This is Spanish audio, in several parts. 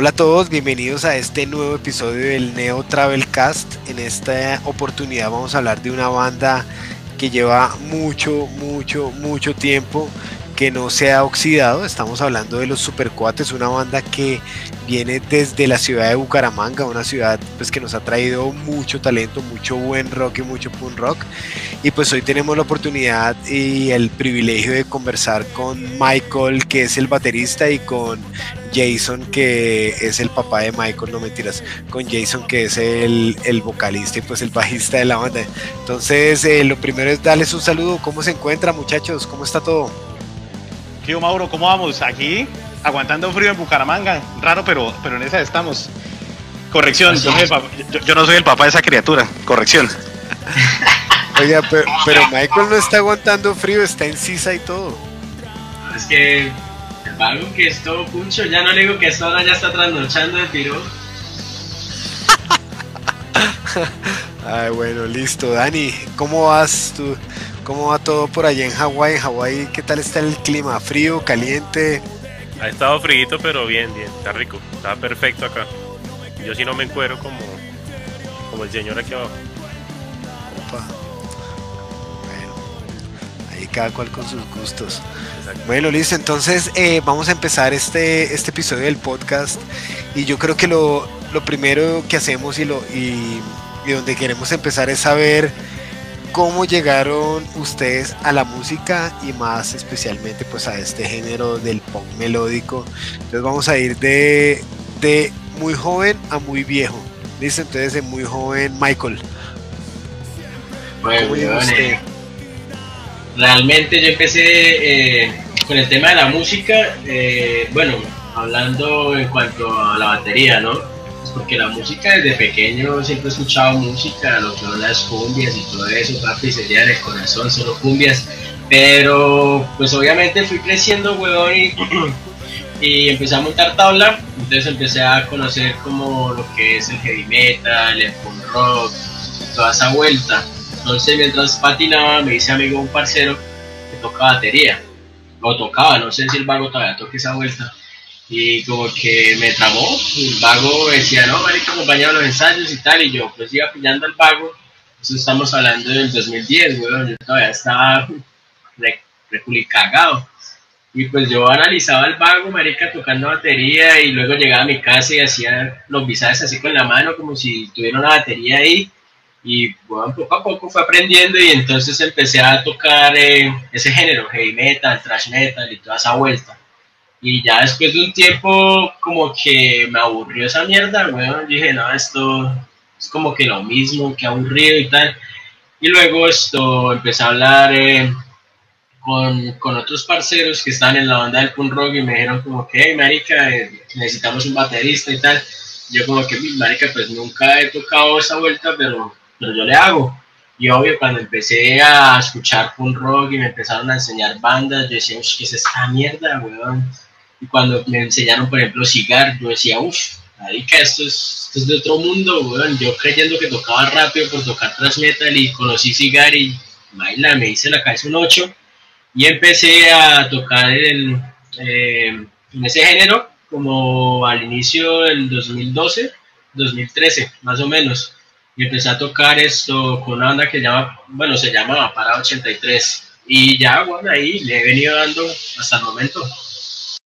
Hola a todos, bienvenidos a este nuevo episodio del Neo Travel Cast. En esta oportunidad vamos a hablar de una banda que lleva mucho, mucho, mucho tiempo que no se ha oxidado. Estamos hablando de los Supercuates, una banda que viene desde la ciudad de Bucaramanga, una ciudad pues que nos ha traído mucho talento, mucho buen rock y mucho punk rock. Y pues hoy tenemos la oportunidad y el privilegio de conversar con Michael, que es el baterista, y con Jason, que es el papá de Michael, no mentiras, con Jason, que es el, el vocalista y pues el bajista de la banda. Entonces, eh, lo primero es darles un saludo. ¿Cómo se encuentra, muchachos? ¿Cómo está todo? Tío Mauro, ¿cómo vamos? Aquí, aguantando frío en Bucaramanga. Raro, pero, pero en esa estamos. Corrección, yo, no soy el papá de esa criatura. Corrección. Oiga, pero, Michael no está aguantando frío, está en sisa y todo. Es que el vago que es todo puncho, ya no le digo que esto ahora ya está trasnochando de tiro. Ay, bueno, listo. Dani, ¿cómo vas tú? ¿Cómo va todo por allá en Hawái? En Hawái, ¿qué tal está el clima? ¿Frío, caliente? Ha estado frío, pero bien, bien, está rico, está perfecto acá. Yo si no me encuero como, como el señor aquí abajo. Opa. Cada cual con sus gustos. Bueno, listo, entonces eh, vamos a empezar este, este episodio del podcast y yo creo que lo, lo primero que hacemos y, lo, y, y donde queremos empezar es saber cómo llegaron ustedes a la música y más especialmente pues a este género del pop melódico. Entonces vamos a ir de, de muy joven a muy viejo. Listo, entonces de muy joven Michael. Bueno, eh, realmente yo empecé eh, con el tema de la música, eh, bueno, hablando en cuanto a la batería, ¿no? porque la música desde pequeño siempre he escuchado música, lo que son las cumbias y todo eso, papi, sería el corazón, solo cumbias, pero pues obviamente fui creciendo, weón, y, y, empecé a montar tabla, entonces empecé a conocer como lo que es el heavy metal, el punk rock, toda esa vuelta. Entonces mientras patinaba me hice amigo un parcero que toca batería, o tocaba, no sé si el vago todavía toca esa vuelta. Y como que me tramó, el vago decía, no, marica, acompañaba los ensayos y tal, y yo pues iba pillando al vago, eso estamos hablando del 2010, weón, yo todavía estaba re, cagado. Y pues yo analizaba al vago, marica, tocando batería, y luego llegaba a mi casa y hacía los visajes así con la mano, como si tuviera una batería ahí. Y bueno, poco a poco fue aprendiendo y entonces empecé a tocar eh, ese género, heavy metal, thrash metal y toda esa vuelta. Y ya después de un tiempo, como que me aburrió esa mierda, weón. Dije, no, esto es como que lo mismo, que aburrido y tal. Y luego esto, empecé a hablar eh, con, con, otros parceros que están en la banda del punk rock y me dijeron como que, hey, marica, eh, necesitamos un baterista y tal. Yo como que, marica, pues nunca he tocado esa vuelta, pero, pero yo le hago. Y obvio, cuando empecé a escuchar punk rock y me empezaron a enseñar bandas, yo decía, ¿qué es esta mierda, weón? Y cuando me enseñaron, por ejemplo, Cigar, yo decía, uff, que esto es, esto es de otro mundo, weón. Yo creyendo que tocaba rápido por tocar tras metal y conocí Cigar y baila, me hice la cabeza un 8 y empecé a tocar eh, en ese género como al inicio del 2012, 2013, más o menos. Y empecé a tocar esto con una banda que llama, bueno, se llama Para 83. Y ya, bueno, ahí le he venido dando hasta el momento.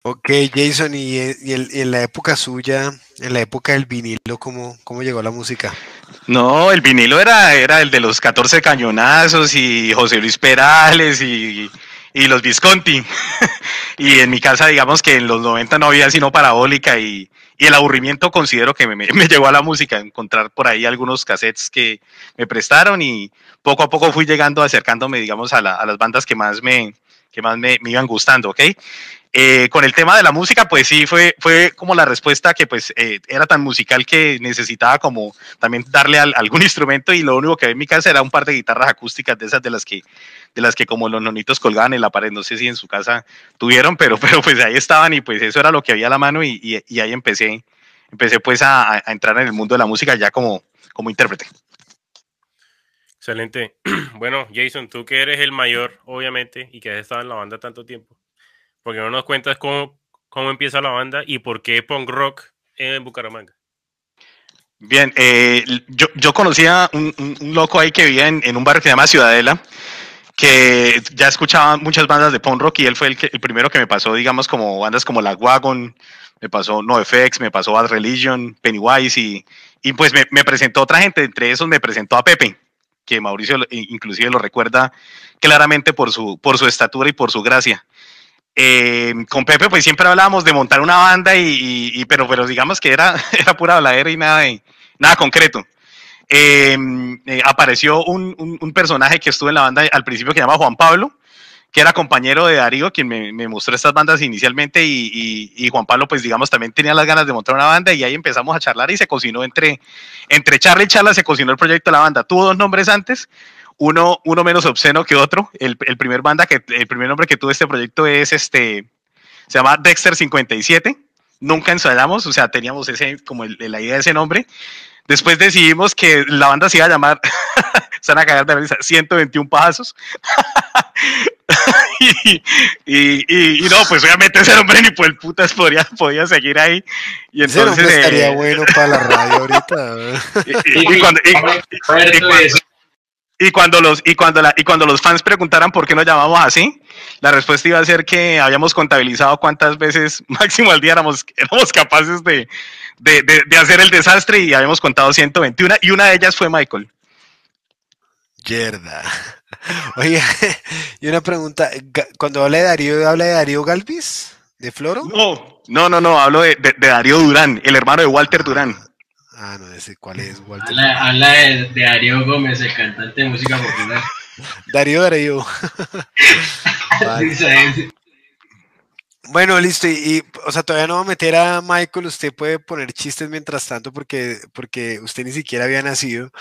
Ok, Jason, y, en la época suya, en la época del vinilo, ¿cómo, cómo llegó la música? No, el vinilo era, era el de los 14 cañonazos y José Luis Perales y, los Visconti. y en mi casa, digamos que en los 90 no había sino parabólica y, el aburrimiento considero que me, me, llevó a la música, encontrar por ahí algunos cassettes que me prestaron y poco a poco fui llegando, acercándome, digamos, a, a las bandas que más me, que más me, me, iban gustando, ¿ok? Eh, con el tema de la música, pues sí, fue, fue como la respuesta que pues eh, era tan musical que necesitaba como también darle algún instrumento y lo único que había en mi casa era un par de guitarras acústicas de esas de las que, de las que como los nonitos colgaban en la pared, no sé si en su casa tuvieron, pero, pero pues ahí estaban y pues eso era lo que había a la mano y, y, ahí empecé, empecé pues a, a, entrar en el mundo de la música ya como, como intérprete. Excelente. Bueno, Jason, tú que eres el mayor, obviamente, y que has estado en la banda tanto tiempo, porque no nos cuentas cómo, cómo empieza la banda y por qué punk rock en Bucaramanga? Bien, eh, yo, yo conocía un, un, loco ahí que vivía en, en, un barrio que se llama Ciudadela, que ya escuchaba muchas bandas de punk rock y él fue el, primero que me pasó, digamos, como bandas como La Wagon, me pasó NoFX, me pasó Bad Religion, Pennywise y, y pues me, presentó otra gente, entre esos me presentó a Pepe, que Mauricio inclusive lo recuerda claramente por su, por su estatura y por su gracia. Eh, con Pepe pues siempre hablábamos de montar una banda y, pero, pero digamos que era, era pura habladera y nada, nada concreto. Eh, eh, apareció un, un, un, personaje que estuvo en la banda al principio que se llama Juan Pablo, que era compañero de Darío, quien me, me mostró estas bandas inicialmente y, y, y, Juan Pablo pues digamos también tenía las ganas de montar una banda y ahí empezamos a charlar y se cocinó entre, entre charla y charla, se cocinó el proyecto de la banda. Tuvo dos nombres antes, uno, uno menos obsceno que otro. El, el, primer banda que, el primer nombre que tuvo este proyecto es este, se llama Dexter 57. Nunca ensayamos, o sea, teníamos ese, como el, la idea de ese nombre. Después decidimos que la banda se iba a llamar, se van a cagar de risa, 121 pasos. y, y, y, no, pues obviamente ese nombre ni por el putas podría, podía seguir ahí. Y entonces, ese estaría eh, bueno para la radio ahorita. y, cuando, y cuando los y cuando la, y cuando los fans preguntaran por qué nos llamamos así, la respuesta iba a ser que habíamos contabilizado cuántas veces máximo al día éramos, éramos capaces de, de, de, de hacer el desastre y habíamos contado 121 y una de ellas fue Michael. Yerda. Oye, y una pregunta, cuando habla de Darío, ¿habla de Darío Galvis? ¿De Floro? No, no, no, no, hablo de, de, de Darío Durán, el hermano de Walter Durán. Ah, no sé cuál es, Walter. Habla, habla de, de, Darío Gómez, el cantante de música popular. Darío Darío. vale. Bueno, listo. Y, y, o sea, todavía no va a meter a Michael. Usted puede poner chistes mientras tanto porque, porque usted ni siquiera había nacido.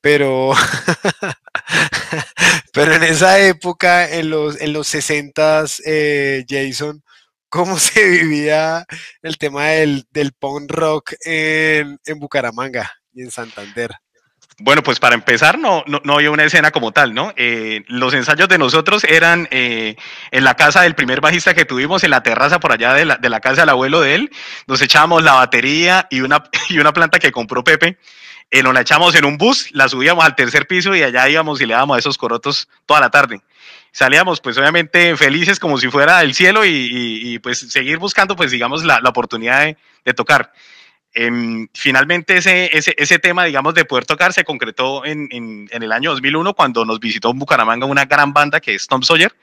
Pero, pero en esa época, en los, en los 60s, eh, Jason, ¿cómo se vivía el tema del, del punk rock en, en Bucaramanga y en Santander? Bueno, pues para empezar, no, no, no había una escena como tal, ¿no? Eh, los ensayos de nosotros eran eh, en la casa del primer bajista que tuvimos, en la terraza por allá de la, de la casa del abuelo de él. Nos echábamos la batería y una, y una planta que compró Pepe. Eh, nos la echamos en un bus, la subíamos al tercer piso y allá íbamos y le dábamos a esos corotos toda la tarde. Salíamos, pues obviamente felices como si fuera el cielo y, y, y pues seguir buscando, pues digamos, la, la oportunidad de, de tocar. Eh, finalmente ese, ese, ese, tema, digamos, de poder tocar se concretó en, en, en, el año 2001 cuando nos visitó en Bucaramanga una gran banda que es Tom Sawyer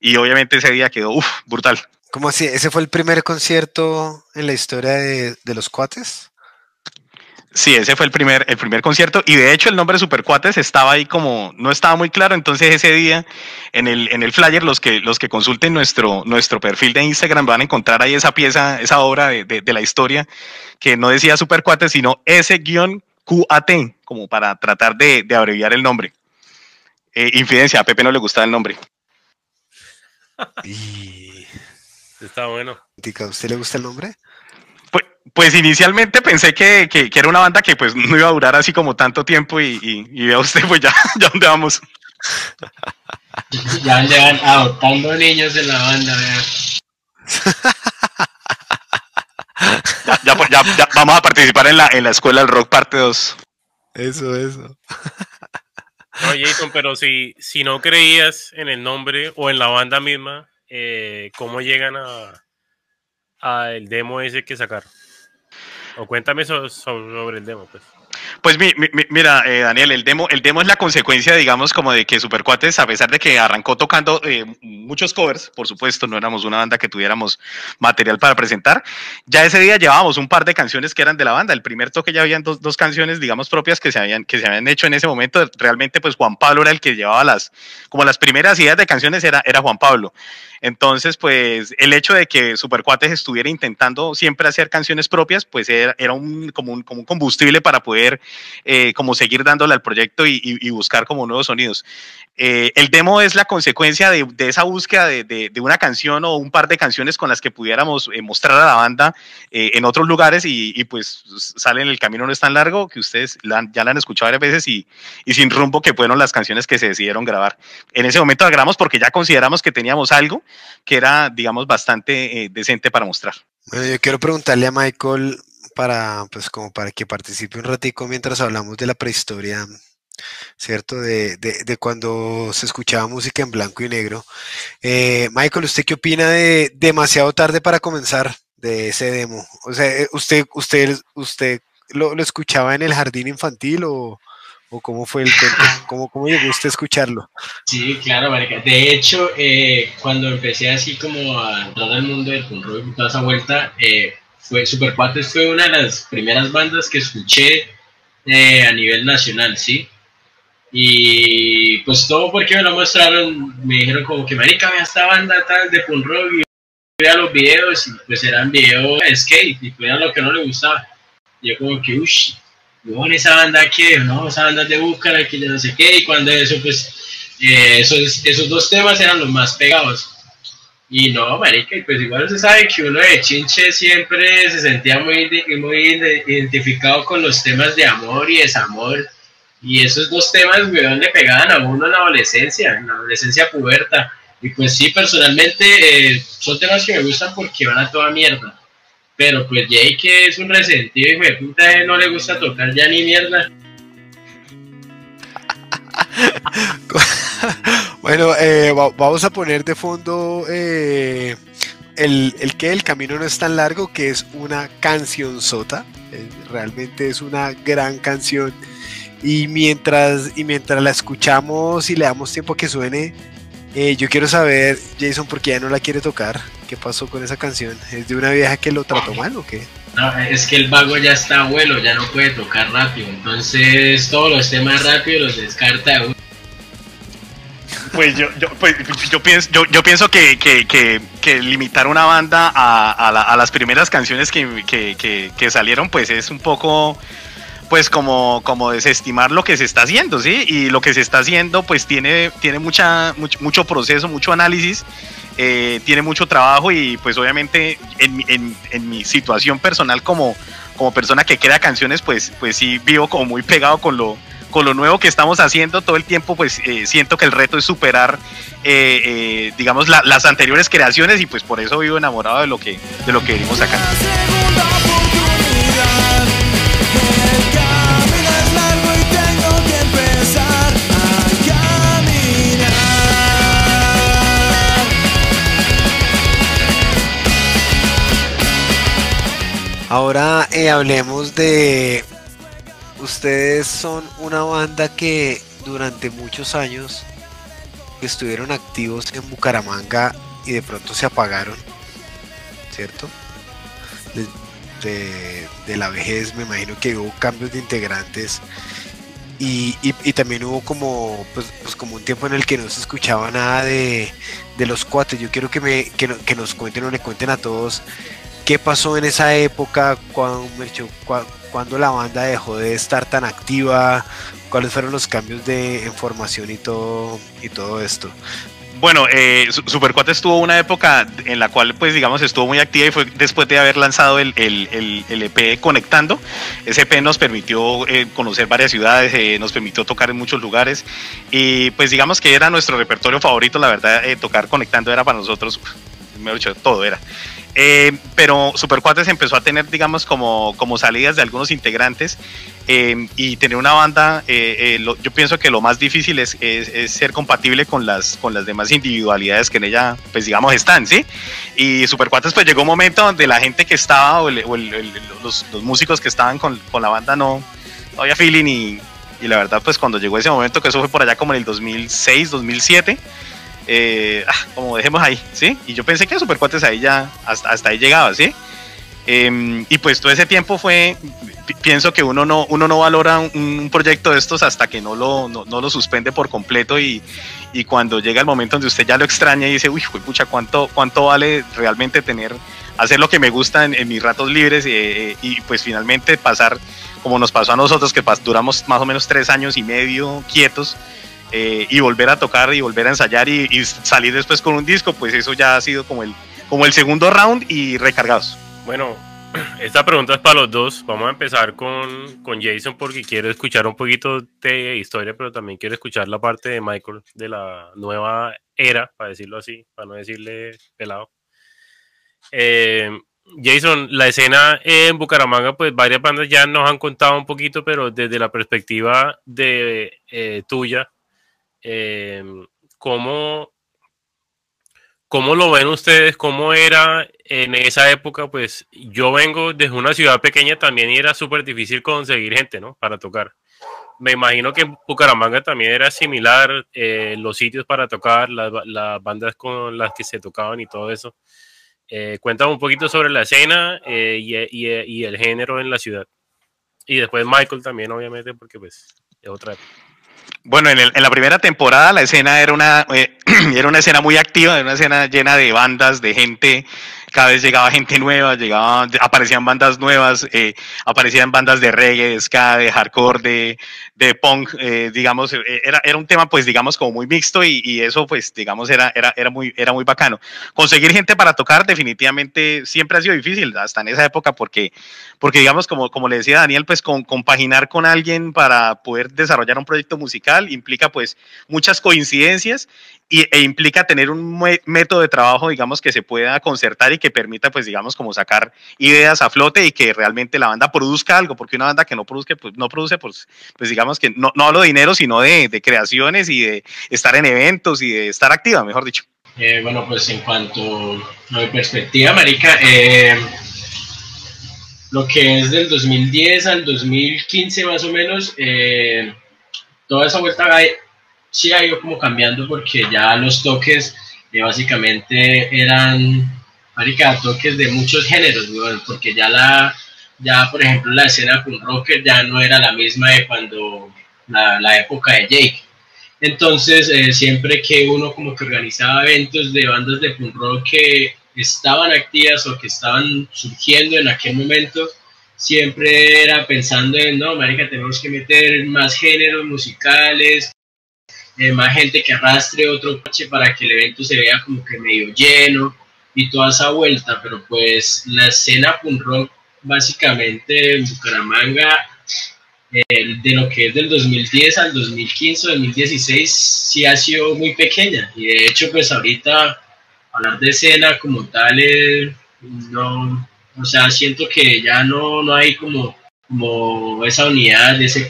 y obviamente ese día quedó uf, brutal. ¿Cómo así? ¿Ese fue el primer concierto en la historia de, de los cuates? Sí, ese fue el primer, el primer concierto y de hecho el nombre Supercuates estaba ahí como, no estaba muy claro, entonces ese día en el, en el flyer los que, los que consulten nuestro, nuestro perfil de Instagram van a encontrar ahí esa pieza, esa obra de, de, de la historia que no decía Supercuates sino S-QAT, como para tratar de, de abreviar el nombre. Eh, infidencia, a Pepe no le gustaba el nombre. y... Está bueno. ¿A usted le gusta el nombre? Pues, inicialmente pensé que, que, que, era una banda que pues no iba a durar así como tanto tiempo y, y, y vea usted pues ya, ya dónde vamos. ya llevan adoptando niños en la banda, vea. ya, ya, ya, ya, vamos a participar en la, en la escuela del rock parte 2. Eso, eso. No, Jason, pero si, si no creías en el nombre o en la banda misma, eh, ¿cómo llegan a, a el demo ese que sacaron? O cuéntame so, so, sobre el demo, pues. Pues mi, mi, mira, eh, Daniel, el demo, el demo es la consecuencia, digamos, como de que Supercuates, a pesar de que arrancó tocando eh, muchos covers, por supuesto, no éramos una banda que tuviéramos material para presentar, ya ese día llevábamos un par de canciones que eran de la banda. El primer toque ya habían dos, dos canciones, digamos, propias que se, habían, que se habían hecho en ese momento. Realmente, pues Juan Pablo era el que llevaba las, como las primeras ideas de canciones era, era Juan Pablo. Entonces, pues el hecho de que Supercuates estuviera intentando siempre hacer canciones propias, pues era, un, como, un, como un combustible para poder eh, como seguir dándole al proyecto y, y, y buscar como nuevos sonidos. Eh, el demo es la consecuencia de, de esa búsqueda de, de, de, una canción o un par de canciones con las que pudiéramos eh, mostrar a la banda eh, en otros lugares y, y, pues salen el camino no es tan largo que ustedes la ya la han escuchado varias veces y, y, sin rumbo que fueron las canciones que se decidieron grabar. En ese momento grabamos porque ya consideramos que teníamos algo que era, digamos, bastante eh, decente para mostrar. Bueno, yo quiero preguntarle a Michael para, pues, como para que participe un ratico mientras hablamos de la prehistoria, ¿cierto? De, de, cuando se escuchaba música en blanco y negro. Eh, Michael, ¿usted qué opina de demasiado tarde para comenzar de ese demo? O sea, eh, ¿usted, usted, usted lo, lo escuchaba en el jardín infantil o, ¿O cómo fue el cuento? ¿Cómo, ¿Cómo llegó usted a escucharlo? Sí, claro, marica. De hecho, eh, cuando empecé así como a entrar al mundo del punk rock y toda esa vuelta, eh, fue fue una de las primeras bandas que escuché eh, a nivel nacional, ¿sí? Y pues todo porque me lo mostraron, me dijeron como que, marica, vea esta banda tal de punk rock y vea los videos y pues eran videos de skate y pues era lo que no le gustaba. Y yo como que, uff, bueno, esa banda que, no, esa banda de Búcara, que no sé qué, y cuando eso, pues, eh, esos, esos dos temas eran los más pegados. Y no, marica, pues igual se sabe que uno de Chinche siempre se sentía muy, muy identificado con los temas de amor y desamor. Y esos dos temas, weón, le pegaban a uno en la adolescencia, en la adolescencia puberta. Y pues sí, personalmente eh, son temas que me gustan porque van a toda mierda. Pero pues Jay que es un resentido, hijo de puta, no le gusta tocar ya ni mierda. bueno, eh, vamos a poner de fondo eh, el, el, que el camino no es tan largo, que es una canción sota. Eh, realmente es una gran canción. Y mientras, y mientras la escuchamos y le damos tiempo a que suene, yo quiero saber, Jason, por qué ya no la quiere tocar. ¿Qué pasó con esa canción? ¿Es de una vieja que lo trató mal o qué? No, es que el vago ya está abuelo, ya no puede tocar rápido. Entonces todos los temas rápidos los descarta Pues yo, yo, pues, yo pienso, yo, yo pienso que, que, que, que, limitar una banda a, a, las primeras canciones que, salieron, pues es un poco pues como, como desestimar lo que se está haciendo, ¿sí? Y lo que se está haciendo pues tiene, tiene mucha, mucho, proceso, mucho análisis eh, tiene mucho trabajo y pues obviamente en, mi situación personal como, como persona que crea canciones, pues, pues sí vivo como muy pegado con lo, con lo nuevo que estamos haciendo todo el tiempo, pues eh, siento que el reto es superar, eh, digamos, las anteriores creaciones y pues por eso vivo enamorado de lo que, de lo que venimos acá. Ahora eh, hablemos de... Ustedes son una banda que durante muchos años estuvieron activos en Bucaramanga y de pronto se apagaron, ¿cierto? De, la vejez me imagino que hubo cambios de integrantes y, también hubo como pues, pues, como un tiempo en el que no se escuchaba nada de, los cuates. Yo quiero que, me, que, que nos cuenten o le cuenten a todos ¿Qué pasó en esa época cuando, cuando la banda dejó de estar tan activa? ¿Cuáles fueron los cambios de formación y todo, y todo esto? Bueno, eh, Supercuate estuvo una época en la cual, pues digamos, estuvo muy activa y fue después de haber lanzado el, el, el, EP e Conectando. Ese EP nos permitió eh, conocer varias ciudades, eh, nos permitió tocar en muchos lugares y pues digamos que era nuestro repertorio favorito, la verdad, eh, tocar Conectando era para nosotros, me dicho, todo era. Eh, pero Super Cuates empezó a tener, digamos, como, como salidas de algunos integrantes eh, y tener una banda, eh, yo pienso que lo más difícil es, ser compatible con las, con las demás individualidades que en ella, pues digamos, están, ¿sí? Y Super Cuates, pues llegó un momento donde la gente que estaba, o, los, músicos que estaban con, con, la banda no, no había feeling y, y la verdad, pues cuando llegó ese momento, que eso fue por allá como en el 2006, 2007, eh, ah, como dejemos ahí, ¿sí? Y yo pensé que Supercuates ahí ya, hasta, hasta ahí llegaba, ¿sí? Em, y pues todo ese tiempo fue, pienso que uno no, uno no valora un, proyecto de estos hasta que no lo, no, lo suspende por completo y, y, cuando llega el momento donde usted ya lo extraña y dice, uy, pucha, ¿cuánto, cuánto vale realmente tener, hacer lo que me gusta en, mis ratos libres eh, eh, y pues finalmente pasar, como nos pasó a nosotros, que duramos más o menos tres años y medio quietos, eh, y volver a tocar y volver a ensayar y, salir después con un disco, pues eso ya ha sido como el, como el segundo round y recargados. Bueno, esta pregunta es para los dos. Vamos a empezar con, con Jason porque quiero escuchar un poquito de historia, pero también quiero escuchar la parte de Michael de la nueva era, para decirlo así, para no decirle pelado. Eh, Jason, la escena en Bucaramanga, pues varias bandas ya nos han contado un poquito, pero desde la perspectiva de eh, tuya, eh, ¿cómo, ¿cómo lo ven ustedes? ¿Cómo era en esa época? Pues yo vengo desde una ciudad pequeña también y era súper difícil conseguir gente, ¿no? Para tocar. Me imagino que en Bucaramanga también era similar, eh, los sitios para tocar, las, las bandas con las que se tocaban y todo eso. Eh, cuéntame un poquito sobre la escena eh, y, y, y, el género en la ciudad. Y después Michael también, obviamente, porque pues es otra Bueno, en, el, en, la primera temporada la escena era una, eh, era una escena muy activa, era una escena llena de bandas, de gente cada vez llegaba gente nueva, llegaba, aparecían bandas nuevas, eh, aparecían bandas de reggae, de ska, de hardcore, de, de punk, eh, digamos, eh, era, era un tema pues digamos como muy mixto y, y, eso pues digamos era, era, era, muy, era muy bacano. Conseguir gente para tocar definitivamente siempre ha sido difícil, hasta en esa época, porque, porque digamos como, como le decía Daniel, pues con, compaginar con alguien para poder desarrollar un proyecto musical implica pues muchas coincidencias y, e implica tener un método de trabajo, digamos, que se pueda concertar y que permita, pues, digamos, como sacar ideas a flote y que realmente la banda produzca algo, porque una banda que no produce, pues, no produce, pues, pues digamos que no, no hablo de dinero, sino de, de, creaciones y de estar en eventos y de estar activa, mejor dicho. Eh, bueno, pues en cuanto a mi perspectiva, Marica, eh, lo que es del 2010 al 2015 más o menos, eh, toda esa vuelta sí ha ido como cambiando porque ya los toques eh, básicamente eran, marica, toques de muchos géneros, porque ya la, ya por ejemplo la escena punk rock ya no era la misma de cuando la, la época de Jake. Entonces, eh, siempre que uno como que organizaba eventos de bandas de punk rock que estaban activas o que estaban surgiendo en aquel momento, siempre era pensando en, no, marica, tenemos que meter más géneros musicales, eh, más gente que arrastre otro coche para que el evento se vea como que medio lleno y toda esa vuelta, pero pues la escena punk rock básicamente en Bucaramanga eh, de lo que es del 2010 al 2015 2016 sí ha sido muy pequeña. Y de hecho pues ahorita hablar de escena como tal eh, no o sea siento que ya no, no hay como, como esa unidad de ese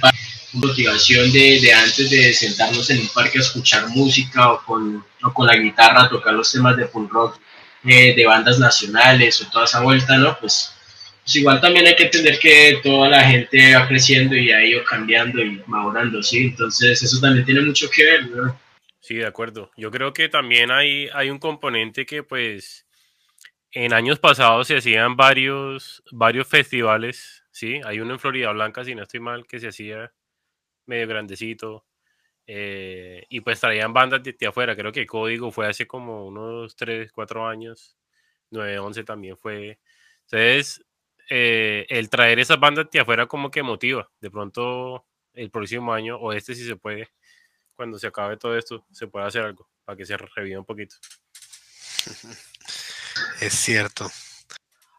motivación de, de, antes de sentarnos en un parque a escuchar música o con, o con la guitarra tocar los temas de punk rock eh, de bandas nacionales o toda esa vuelta, ¿no? Pues, pues, igual también hay que entender que toda la gente va creciendo y ha ido cambiando y madurando, ¿sí? Entonces eso también tiene mucho que ver, ¿no? Sí, de acuerdo. Yo creo que también hay, hay un componente que pues en años pasados se hacían varios, varios festivales, ¿sí? Hay uno en Florida Blanca, si no estoy mal, que se hacía medio grandecito. Eh, y pues traían bandas de, afuera. Creo que Código fue hace como unos 3, 4 años. 911 también fue. Entonces, eh, el traer esas bandas de afuera como que motiva. De pronto, el próximo año, o este si se puede, cuando se acabe todo esto, se puede hacer algo para que se reviva un poquito. Es cierto.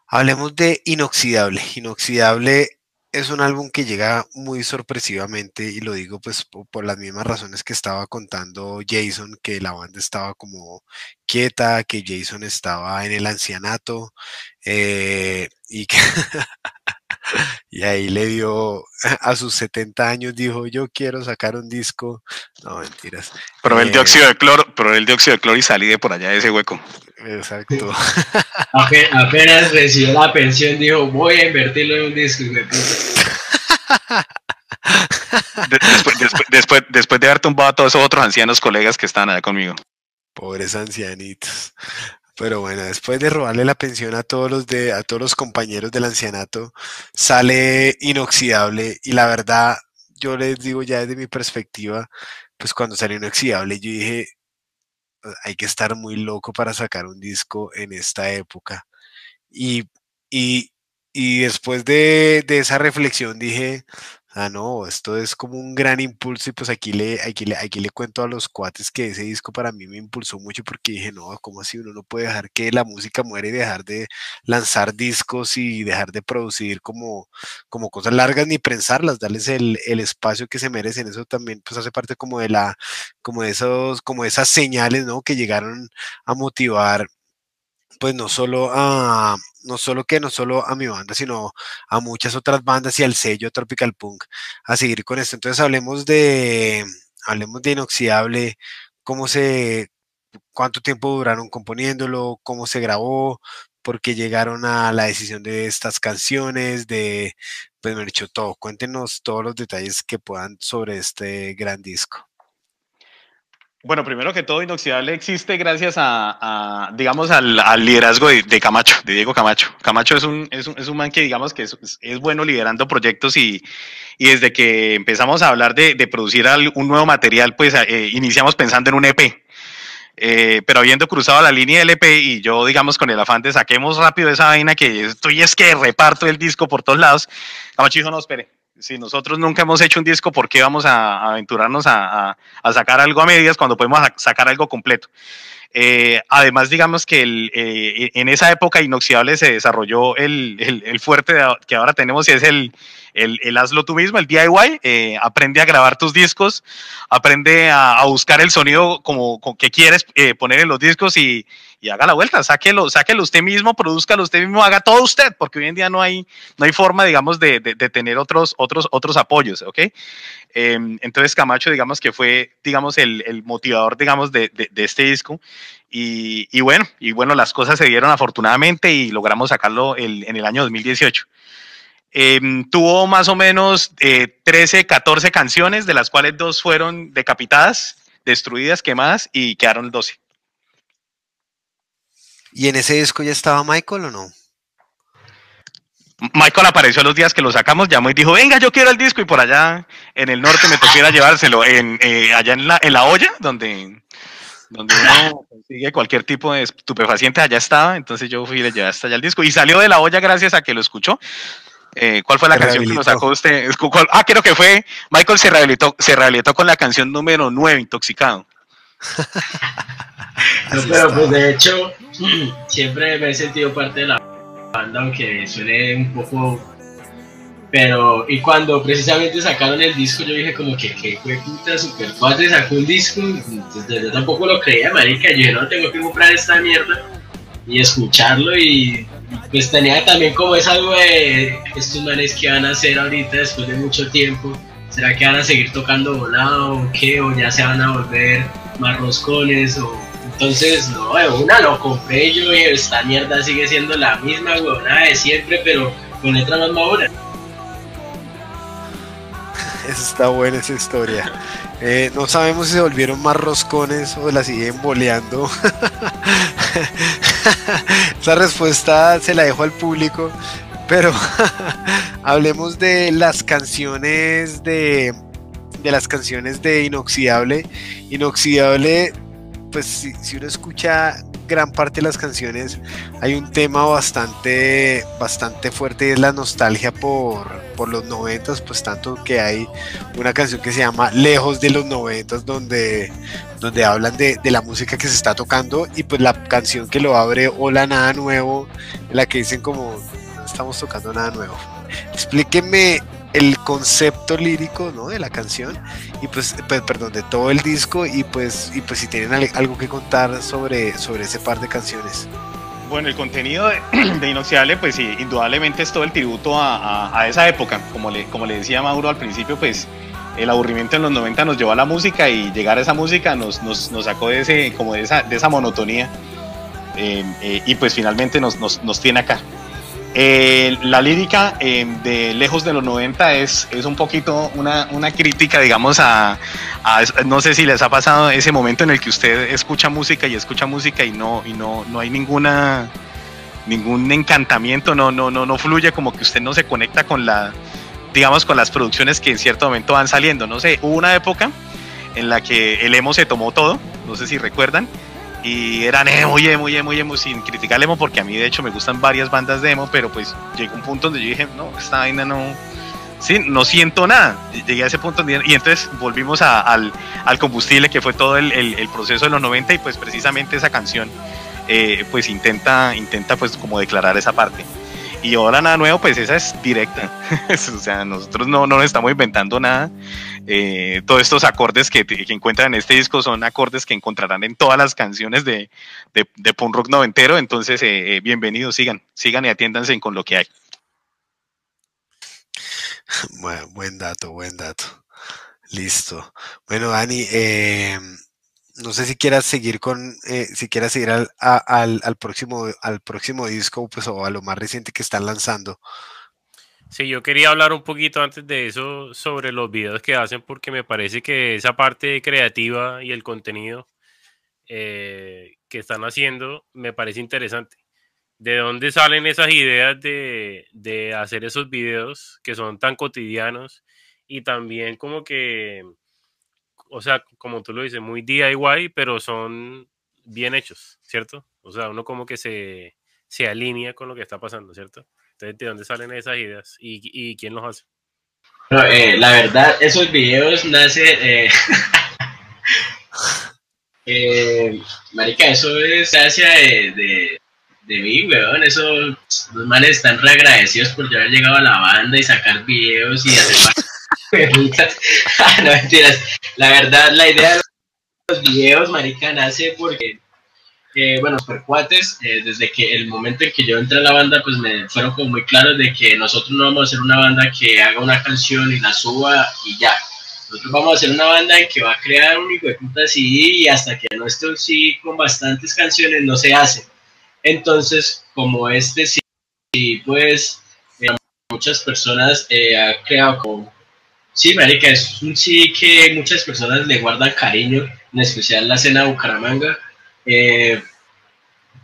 Hablemos de Inoxidable. Inoxidable es un álbum que llega muy sorpresivamente y lo digo pues por, las mismas razones que estaba contando Jason, que la banda estaba como quieta, que Jason estaba en el ancianato eh, y que y ahí le dio a sus 70 años dijo yo quiero sacar un disco no mentiras. Probé el eh, dióxido de cloro probé el dióxido de cloro y salí de por allá de ese hueco. Exacto. Apenas recibió la pensión dijo voy a invertirlo en un disco y me después, después, después, después de haber tumbado a todos esos otros ancianos colegas que estaban allá conmigo. Pobres ancianitos pero bueno, después de robarle la pensión a todos los de, a todos los compañeros del ancianato, sale inoxidable. Y la verdad, yo les digo ya desde mi perspectiva, pues cuando salió inoxidable, yo dije, hay que estar muy loco para sacar un disco en esta época. Y, y, y después de, de esa reflexión dije, ah, no, esto es como un gran impulso y pues aquí le, aquí, le, aquí le cuento a los cuates que ese disco para mí me impulsó mucho porque dije, no, ¿cómo así uno no puede dejar que la música muere y dejar de lanzar discos y dejar de producir como, como cosas largas ni prensarlas, darles el, el espacio que se merecen? Eso también pues hace parte como de la, como de esos, como de esas señales, ¿no? Que llegaron a motivar pues no solo a, no solo que no solo a mi banda, sino a muchas otras bandas y al sello Tropical Punk a seguir con esto. Entonces hablemos de, hablemos de Inoxidable, cómo se, cuánto tiempo duraron componiéndolo, cómo se grabó, por qué llegaron a la decisión de estas canciones, de, pues me dicho todo. Cuéntenos todos los detalles que puedan sobre este gran disco. Bueno, primero que todo, Inoxidable existe gracias a, digamos, al, liderazgo de, Camacho, de Diego Camacho. Camacho es un, es un, man que, digamos, que es, bueno liderando proyectos y, y, desde que empezamos a hablar de, producir un nuevo material, pues eh, iniciamos pensando en un EP. Eh, pero habiendo cruzado la línea del EP y yo, digamos, con el afán de saquemos rápido esa vaina que estoy es que reparto el disco por todos lados, Camacho dijo, no, espere, si nosotros nunca hemos hecho un disco, ¿por qué vamos a, aventurarnos a, sacar algo a medias cuando podemos sacar algo completo? Eh, además, digamos que eh, en esa época Inoxidable se desarrolló el, fuerte que ahora tenemos y es el, el, hazlo tú mismo, el DIY. Eh, aprende a grabar tus discos, aprende a, buscar el sonido como, que quieres poner en los discos y, y haga la vuelta, sáquelo, sáquelo usted mismo, produzcalo usted mismo, haga todo usted, porque hoy en día no hay, no hay forma, digamos, de, tener otros, otros, otros apoyos, ¿ok? Em, entonces Camacho, digamos que fue, digamos, el, motivador, digamos, de, de este disco. Y, bueno, y bueno, las cosas se dieron afortunadamente y logramos sacarlo en el año 2018. Em, tuvo más o menos eh, 13, 14 canciones, de las cuales dos fueron decapitadas, destruidas, quemadas y quedaron 12. ¿Y en ese disco ya estaba Michael o no? Michael apareció los días que lo sacamos, llamó y dijo, venga, yo quiero el disco, y por allá en el norte me toquiera llevárselo, en, eh, allá en la, en la olla, donde, donde uno consigue cualquier tipo de estupefaciente, allá estaba, entonces yo fui y le llevé hasta allá el disco, y salió de la olla gracias a que lo escuchó. Eh, ¿Cuál fue la canción que nos sacó usted? Ah, creo que fue, Michael se rehabilitó, se rehabilitó con la canción número 9, Intoxicado. no, pero pues de hecho, siempre me he sentido parte de la banda, aunque suene un poco. Pero, y cuando precisamente sacaron el disco, yo dije, como que, que fue puta, super padre, sacó un disco. yo tampoco lo creía, marica. Yo dije, no, tengo que comprar esta mierda y escucharlo. Y pues tenía también como esa algo de estos manes que van a hacer ahorita después de mucho tiempo. ¿Será que van a seguir tocando volado o qué? ¿O ya se van a volver más roscones? O entonces, no, una lo compré yo y esta mierda sigue siendo la misma huevona de siempre, pero con letra más madura. Esa está buena esa historia. Eh, no sabemos si se volvieron más roscones o la siguen boleando. esa respuesta se la dejo al público. Pero hablemos de las canciones de, de las canciones de Inoxidable. Inoxidable pues si, uno escucha gran parte de las canciones, hay un tema bastante, bastante fuerte y es la nostalgia por, por los noventas, pues tanto que hay una canción que se llama Lejos de los noventas, donde, donde hablan de, de, la música que se está tocando y pues la canción que lo abre Hola Nada Nuevo, en la que dicen como no estamos tocando nada nuevo. Explíqueme el concepto lírico ¿no? de la canción y pues, pues, perdón de todo el disco y pues y pues si tienen algo que contar sobre sobre ese par de canciones. Bueno el contenido de, de Inoxidable pues sí, indudablemente es todo el tributo a, a, esa época. Como le como le decía Mauro al principio pues el aburrimiento en los 90 nos llevó a la música y llegar a esa música nos, nos, nos sacó de ese como de esa, de esa monotonía eh, eh, y pues finalmente nos, nos, nos tiene acá eh, la lírica eh, de Lejos de los 90 es, es un poquito una, una crítica, digamos, a, no sé si les ha pasado ese momento en el que usted escucha música y escucha música y no, y no, no hay ninguna ningún encantamiento, no, no, no, no fluye, como que usted no se conecta con la, digamos, con las producciones que en cierto momento van saliendo. No sé, hubo una época en la que el emo se tomó todo, no sé si recuerdan, y eran emo y emo y emo y emo sin criticar el emo porque a mí de hecho me gustan varias bandas de emo pero pues llegó un punto donde yo dije no esta vaina no sí no siento nada llegué a ese punto y entonces volvimos al, al, combustible que fue todo el, el, proceso de los 90 y pues precisamente esa canción eh, pues intenta intenta pues como declarar esa parte Y ahora nada nuevo, pues esa es directa. o sea, nosotros no, no estamos inventando nada. Eh, todos estos acordes que, que, encuentran en este disco son acordes que encontrarán en todas las canciones de, de, punk rock noventero. Entonces, eh, eh, bienvenidos, sigan, sigan y atiéndanse con lo que hay. Buen dato, buen dato. Listo. Bueno, Dani, eh, no sé si quieras seguir con, eh, si quieras seguir al, al, al, próximo, al próximo disco, pues, o a lo más reciente que están lanzando. Sí, yo quería hablar un poquito antes de eso sobre los videos que hacen, porque me parece que esa parte creativa y el contenido eh, que están haciendo me parece interesante. ¿De dónde salen esas ideas de, de hacer esos videos que son tan cotidianos y también como que o sea, como tú lo dices, muy DIY, pero son bien hechos, ¿cierto? O sea, uno como que se, se alinea con lo que está pasando, ¿cierto? Entonces, ¿de dónde salen esas ideas? ¿Y, y quién los hace? Eh, la verdad, esos videos nacen... Eh, eh, marica, eso es gracia de, de, mí, weón. Eso, los manes están re agradecidos por ya haber llegado a la banda y sacar videos y hacer no mentiras. La verdad, la idea de los videos, marica, nace porque, eh, bueno, por cuates, eh, desde que el momento en que yo entré a la banda, pues me fueron como muy claros de que nosotros no vamos a hacer una banda que haga una canción y la suba y ya. Nosotros vamos a hacer una banda que va a crear un hijo de puta y hasta que no esté sí con bastantes canciones no se hace. Entonces, como este sí, pues eh, muchas personas eh, ha creado como Sí, marica, es un sí que muchas personas le guardan cariño, en especial la escena de Bucaramanga. Eh,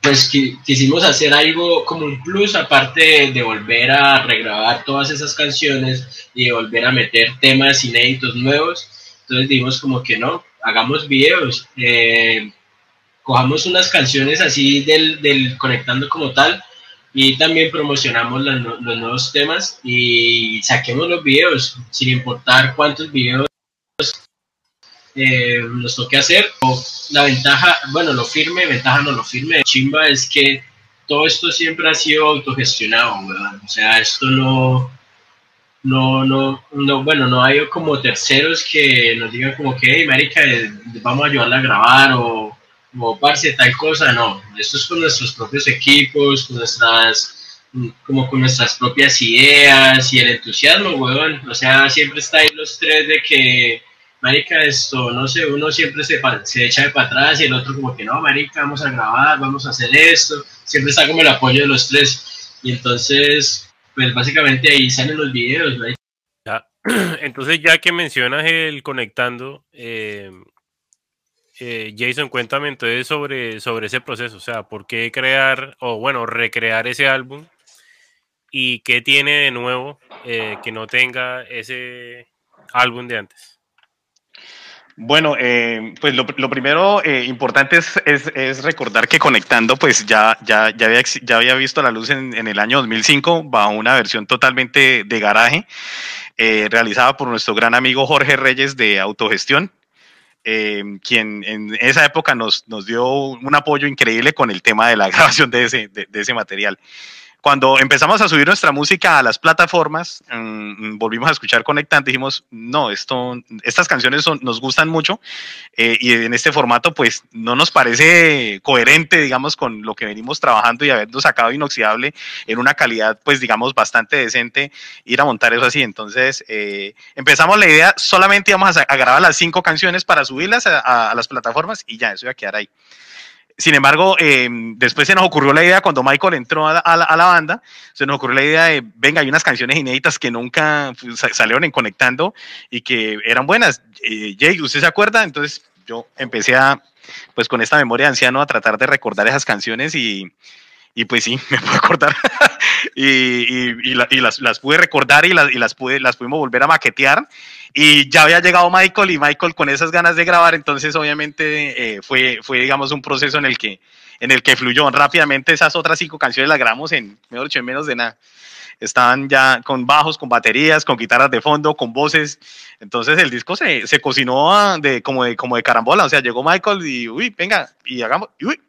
pues quisimos hacer algo como un plus, aparte de, volver a regrabar todas esas canciones y volver a meter temas inéditos nuevos. Entonces dijimos como que no, hagamos videos, eh, cojamos unas canciones así del, del conectando como tal y también promocionamos los, los, nuevos temas y saquemos los videos, sin importar cuántos videos eh, nos toque hacer. La ventaja, bueno, lo firme, ventaja no lo firme, chimba es que todo esto siempre ha sido autogestionado, ¿verdad? O sea, esto no, no, no, no, bueno, no hay como terceros que nos digan como que, hey, marica, vamos a ayudarla a grabar o como parce tal cosa, no, esto es con nuestros propios equipos, con nuestras, como con nuestras propias ideas y el entusiasmo, weón, o sea, siempre está ahí los tres de que, marica, esto, no sé, uno siempre se, se echa de para atrás y el otro como que, no, marica, vamos a grabar, vamos a hacer esto, siempre está como el apoyo de los tres, y entonces, pues básicamente ahí salen los videos, marica. Ya. Entonces, ya que mencionas el conectando, eh, eh, Jason, cuéntame entonces sobre, sobre ese proceso, o sea, ¿por qué crear o bueno, recrear ese álbum? ¿Y qué tiene de nuevo eh, que no tenga ese álbum de antes? Bueno, eh, pues lo, primero importante es, es, recordar que Conectando, pues ya, ya, ya, había, ya había visto la luz en, en el año 2005 bajo una versión totalmente de garaje, realizada por nuestro gran amigo Jorge Reyes de Autogestión eh, quien en esa época nos, nos, dio un apoyo increíble con el tema de la grabación de ese, de, de ese material. Cuando empezamos a subir nuestra música a las plataformas, mmm, volvimos a escuchar Conectante, dijimos, no, esto, estas canciones son, nos gustan mucho eh, y en este formato pues no nos parece coherente, digamos, con lo que venimos trabajando y habiendo sacado Inoxidable en una calidad pues digamos bastante decente, ir a montar eso así. Entonces eh, empezamos la idea, solamente íbamos a, grabar las cinco canciones para subirlas a, a, a las plataformas y ya, eso iba a quedar ahí. Sin embargo, eh, después se nos ocurrió la idea, cuando Michael entró a, la, banda, se nos ocurrió la idea de, venga, hay unas canciones inéditas que nunca pues, salieron en Conectando y que eran buenas. Eh, ¿usted se acuerda? Entonces yo empecé a, pues con esta memoria de anciano, a tratar de recordar esas canciones y, y pues sí, me puedo acordar. y, y, y, la, y las, las, pude recordar y, las, y las, pude, las pudimos volver a maquetear. Y ya había llegado Michael y Michael con esas ganas de grabar, entonces obviamente eh, fue, fue, digamos, un proceso en el que, en el que fluyó rápidamente esas otras cinco canciones, las grabamos en, mejor dicho, en menos de nada. Estaban ya con bajos, con baterías, con guitarras de fondo, con voces. Entonces el disco se, se cocinó de, como, de, como de carambola. O sea, llegó Michael y, uy, venga, y hagamos, uy,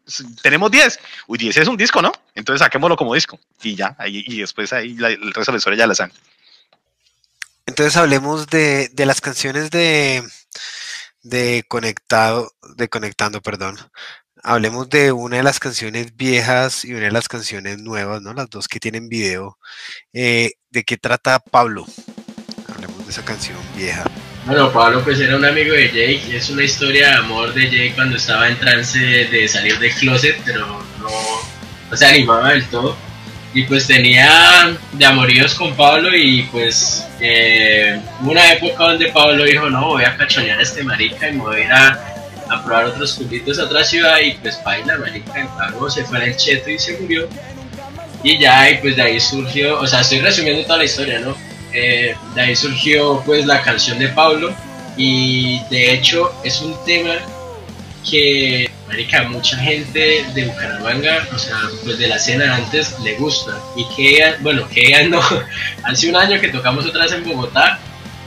tenemos 10. Uy, 10 es un disco, ¿no? Entonces saquémoslo como disco. Y ya, ahí, y después ahí el resto de la historia ya la saben. Entonces hablemos de, de las canciones de, de Conectado, de Conectando, perdón. Hablemos de una de las canciones viejas y una de las canciones nuevas, ¿no? Las dos que tienen video. Eh, ¿De qué trata Pablo? Hablemos de esa canción vieja. Bueno, Pablo pues era un amigo de Jake, es una historia de amor de Jake cuando estaba en trance de salir del closet, pero no, no se animaba del todo y pues tenía de amoríos con Pablo y pues eh, una época donde Pablo dijo no voy a cachonear a este marica y me voy a ir a, probar otros culitos a otra ciudad y pues baila marica Pablo se fue al cheto y se murió y ya y pues de ahí surgió o sea estoy resumiendo toda la historia no eh, de ahí surgió pues la canción de Pablo y de hecho es un tema que marica, mucha gente de Bucaramanga, o sea, pues de la escena antes le gusta. Y que, bueno, que no, hace un año que tocamos otra vez en Bogotá,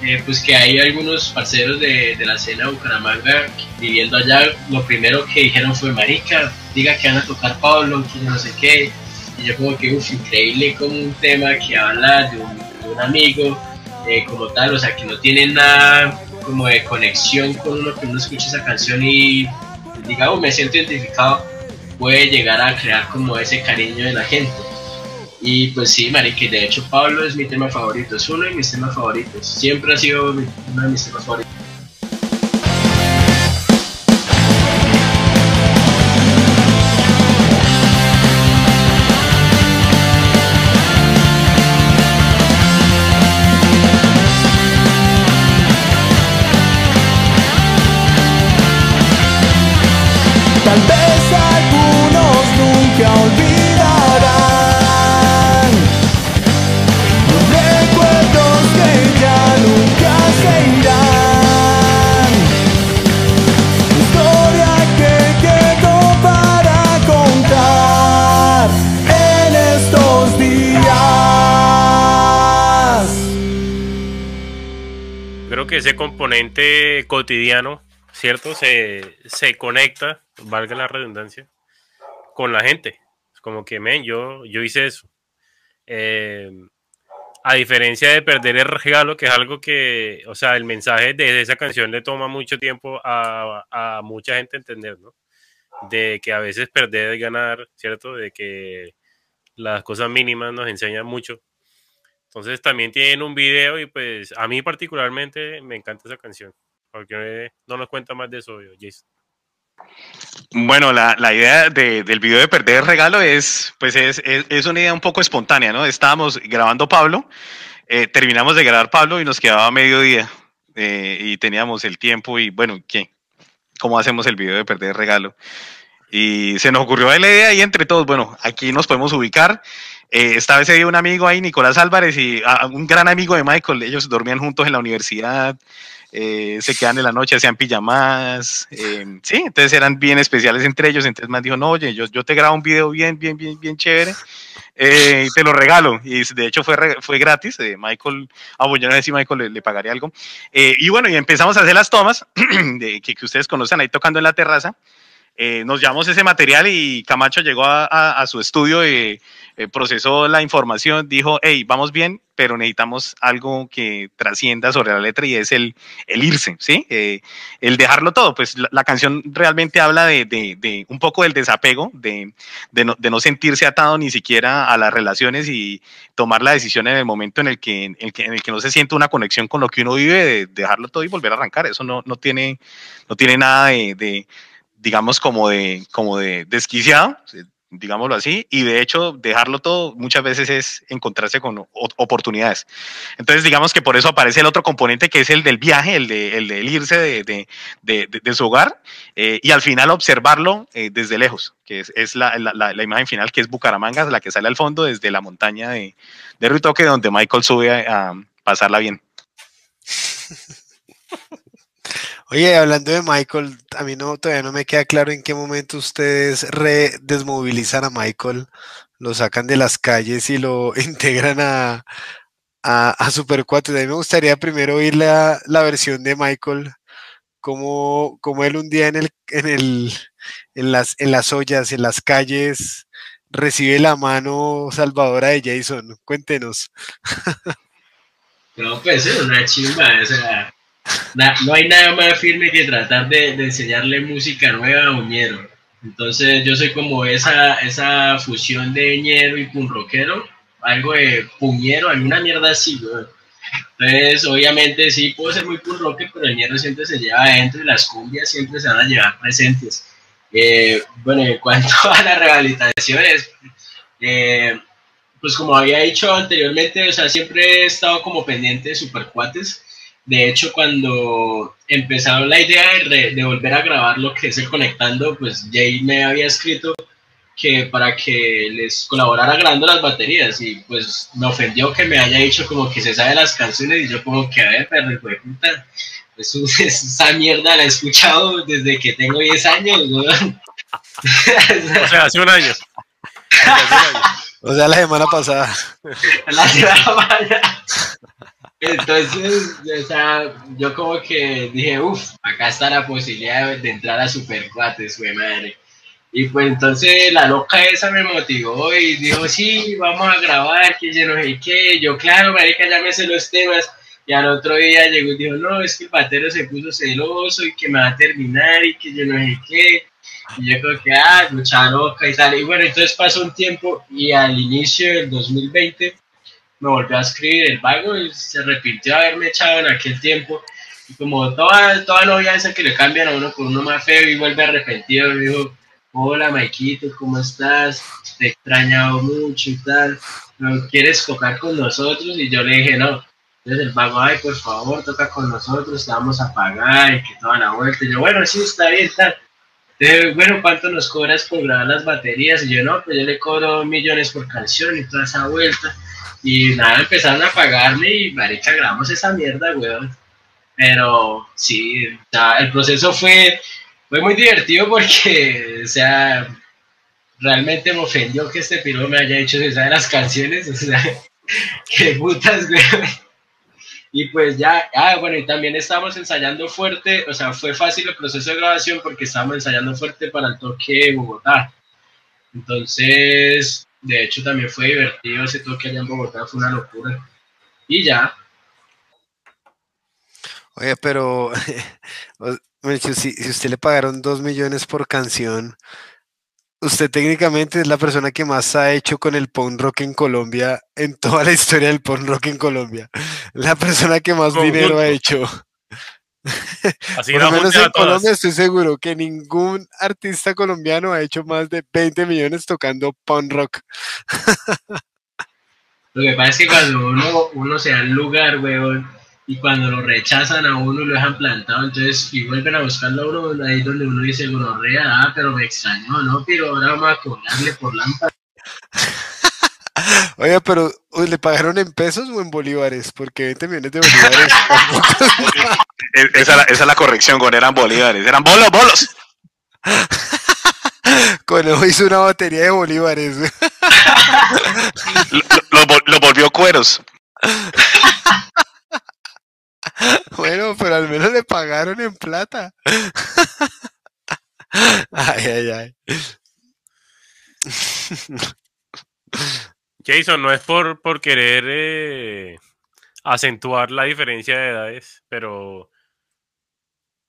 eh, pues que hay algunos parceros de, de la escena de Bucaramanga viviendo allá, lo primero que dijeron fue, marica, diga que van a tocar Pablo, que no sé qué. Y yo como que, uff, increíble como un tema que habla de un, amigo, eh, como tal, o sea, que no tiene nada como de conexión con uno que uno escucha esa canción y digamos, me siento identificado, puede llegar a crear como ese cariño de la gente. Y pues sí, marique, de hecho Pablo es mi tema favorito, es uno de mis temas favoritos, siempre ha sido uno de mis temas favoritos. Ese componente cotidiano, ¿cierto? Se, se conecta, valga la redundancia, con la gente. Es como que, men, yo, yo hice eso. Eh, a diferencia de perder el regalo, que es algo que, o sea, el mensaje de esa canción le toma mucho tiempo a, a mucha gente entender, ¿no? De que a veces perder es ganar, ¿cierto? De que las cosas mínimas nos enseñan mucho. Entonces también tienen un video y pues a mí particularmente me encanta esa canción. Porque no nos cuenta más de eso, Jason. Bueno, la, la idea de, del video de Perder el Regalo es, pues es, es, una idea un poco espontánea, ¿no? Estábamos grabando Pablo, eh, terminamos de grabar Pablo y nos quedaba mediodía eh, y teníamos el tiempo y bueno, ¿qué? ¿Cómo hacemos el video de Perder el Regalo? Y se nos ocurrió la idea y entre todos, bueno, aquí nos podemos ubicar eh, esta vez se dio un amigo ahí, Nicolás Álvarez, y un gran amigo de Michael. Ellos dormían juntos en la universidad, eh, se quedan en la noche, hacían pijamas. Eh, sí, entonces eran bien especiales entre ellos. Entonces más dijo, no, oye, yo, yo te grabo un video bien, bien, bien, bien chévere. y te lo regalo. Y de hecho fue, fue gratis. Michael, ah, bueno, yo no sé si Michael le, le pagaría algo. y bueno, y empezamos a hacer las tomas que, que ustedes conocen ahí tocando en la terraza. Eh, nos llevamos ese material y Camacho llegó a, su estudio y eh, procesó la información, dijo, hey, vamos bien, pero necesitamos algo que trascienda sobre la letra y es el, el irse, ¿sí? Eh, el dejarlo todo, pues la, canción realmente habla de, de, un poco del desapego, de, no, de, no, sentirse atado ni siquiera a las relaciones y tomar la decisión en el momento en el que, en el que, en el que no se siente una conexión con lo que uno vive, de dejarlo todo y volver a arrancar. Eso no, no, tiene, no tiene nada de digamos, como de, como de desquiciado, digámoslo así, y de hecho dejarlo todo muchas veces es encontrarse con oportunidades. Entonces digamos que por eso aparece el otro componente que es el del viaje, el de, el irse de, de, de, de, su hogar eh, y al final observarlo eh, desde lejos, que es, es la, la, la, imagen final que es Bucaramanga, la que sale al fondo desde la montaña de, de Ruitoque donde Michael sube a, a pasarla bien. Oye, hablando de Michael, a mí no todavía no me queda claro en qué momento ustedes desmovilizan a Michael lo sacan de las calles y lo integran a, a, Super 4. A mí me gustaría primero oír la, la versión de Michael, como, como él un día en, el, en, el, en, las, en las ollas, en las calles, recibe la mano salvadora de Jason. Cuéntenos. No, pues es una chimba, o no hay nada más firme que tratar de, enseñarle música nueva a un ñero. Entonces yo soy como esa, esa fusión de ñero y pun rockero, algo de puñero, alguna mierda así. Entonces, obviamente sí puedo ser muy pun rocker, pero el ñero siempre se lleva adentro y las cumbias siempre se van a llevar presentes. Eh, bueno, en cuanto a las rehabilitaciones, eh, pues como había dicho anteriormente, o sea, siempre he estado como pendiente de Supercuates. De hecho, cuando empezaron la idea de, de, volver a grabar lo que es el Conectando, pues Jay me había escrito que para que les colaborara grabando las baterías y pues me ofendió que me haya dicho como que se sabe las canciones y yo como que a ver, perro, hijo de puta, eso, esa mierda la he escuchado desde que tengo 10 años, ¿no? o sea, hace un año. O sea, la semana pasada. La semana pasada. Entonces, o sea, yo como que dije, uff, acá está la posibilidad de entrar a Supercuates, güey, madre. Y pues entonces la loca esa me motivó y dijo, sí, vamos a grabar, que yo no sé qué. Yo, claro, marica, ya me sé los temas. Y al otro día llegó y dijo, no, es que el batero se puso celoso y que me va a terminar y que yo no sé qué. Y yo creo que, ah, mucha loca y tal. Y bueno, entonces pasó un tiempo y al inicio del 2020 me volvió a escribir el vago y se arrepintió de haberme echado en aquel tiempo. Y como toda, toda novia esa que le cambian a uno por uno más feo y vuelve arrepentido, me dijo, hola Maikito, ¿cómo estás? Te he extrañado mucho y tal, ¿no quieres tocar con nosotros? Y yo le dije, no. Entonces el vago, ay, por favor, toca con nosotros, te vamos a pagar y que toda la vuelta. Y yo, bueno, sí, está bien, tal. Entonces, bueno, ¿cuánto nos cobras por grabar las baterías? Y yo, no, pues yo le cobro millones por canción y toda esa vuelta. Y nada, empezaron a pagarme y marica, grabamos esa mierda, weón. Pero sí, o sea, el proceso fue fue muy divertido porque, o sea, realmente me ofendió que este piro me haya hecho esa de las canciones, o sea, qué putas, güey. Y pues ya, ah, bueno, y también estábamos ensayando fuerte, o sea, fue fácil el proceso de grabación porque estábamos ensayando fuerte para el toque de Bogotá. Entonces, de hecho, también fue divertido ese toque allá en Bogotá, fue una locura. Y ya. Oye, pero si, si usted le pagaron dos millones por canción, usted técnicamente es la persona que más ha hecho con el punk rock en Colombia, en toda la historia del punk rock en Colombia. La persona que más dinero ha hecho. Así Por lo menos en Colombia estoy seguro que ningún artista colombiano ha hecho más de 20 millones tocando punk rock. Lo que pasa es que cuando uno, uno se da el lugar, weón, y cuando lo rechazan a uno lo dejan plantado, entonces y vuelven a buscarlo a uno, ahí donde uno dice, gonorrea, ah, pero me extrañó, ¿no? Pero ahora vamos a cobrarle por lámpara. Oye, pero ¿le pagaron en pesos o en bolívares? Porque 20 millones de bolívares. esa, esa, es la corrección, con eran bolívares, eran bolos, bolos. Conejo hizo una batería de bolívares. lo, lo, lo volvió cueros. Bueno, pero al menos le pagaron en plata. Ay, ay, ay. Jason, no es por, por querer eh, acentuar la diferencia de edades, pero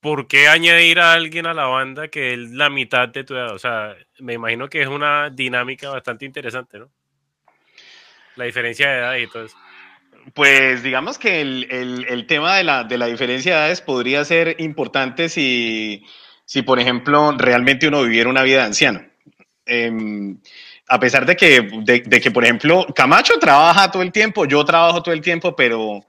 ¿por qué añadir a alguien a la banda que es la mitad de tu edad? O sea, me imagino que es una dinámica bastante interesante, ¿no? La diferencia de edad y todo eso. Pues digamos que el, el, el tema de la, de la, diferencia de edades podría ser importante si, si, por ejemplo, realmente uno viviera una vida de anciano. Eh, a pesar de que, de, de, que, por ejemplo, Camacho trabaja todo el tiempo, yo trabajo todo el tiempo, pero,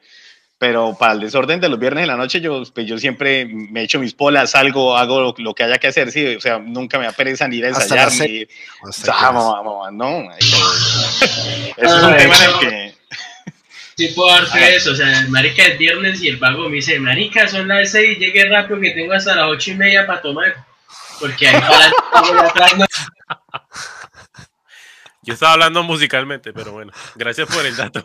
pero para el desorden de los viernes de la noche, yo, pues yo siempre me echo mis polas, salgo, hago lo, lo que haya que hacer, sí, o sea, nunca me da pereza ni ir a ensayar, ni... O sea, vamos, vamos, no, eso, es un tema en el que Sí puedo dar fe eso, o sea, marica es viernes y el vago me dice, marica, son las seis, llegué rápido que tengo hasta las ocho y media para tomar. Porque ahí para. Yo estaba hablando musicalmente, pero bueno, gracias por el dato.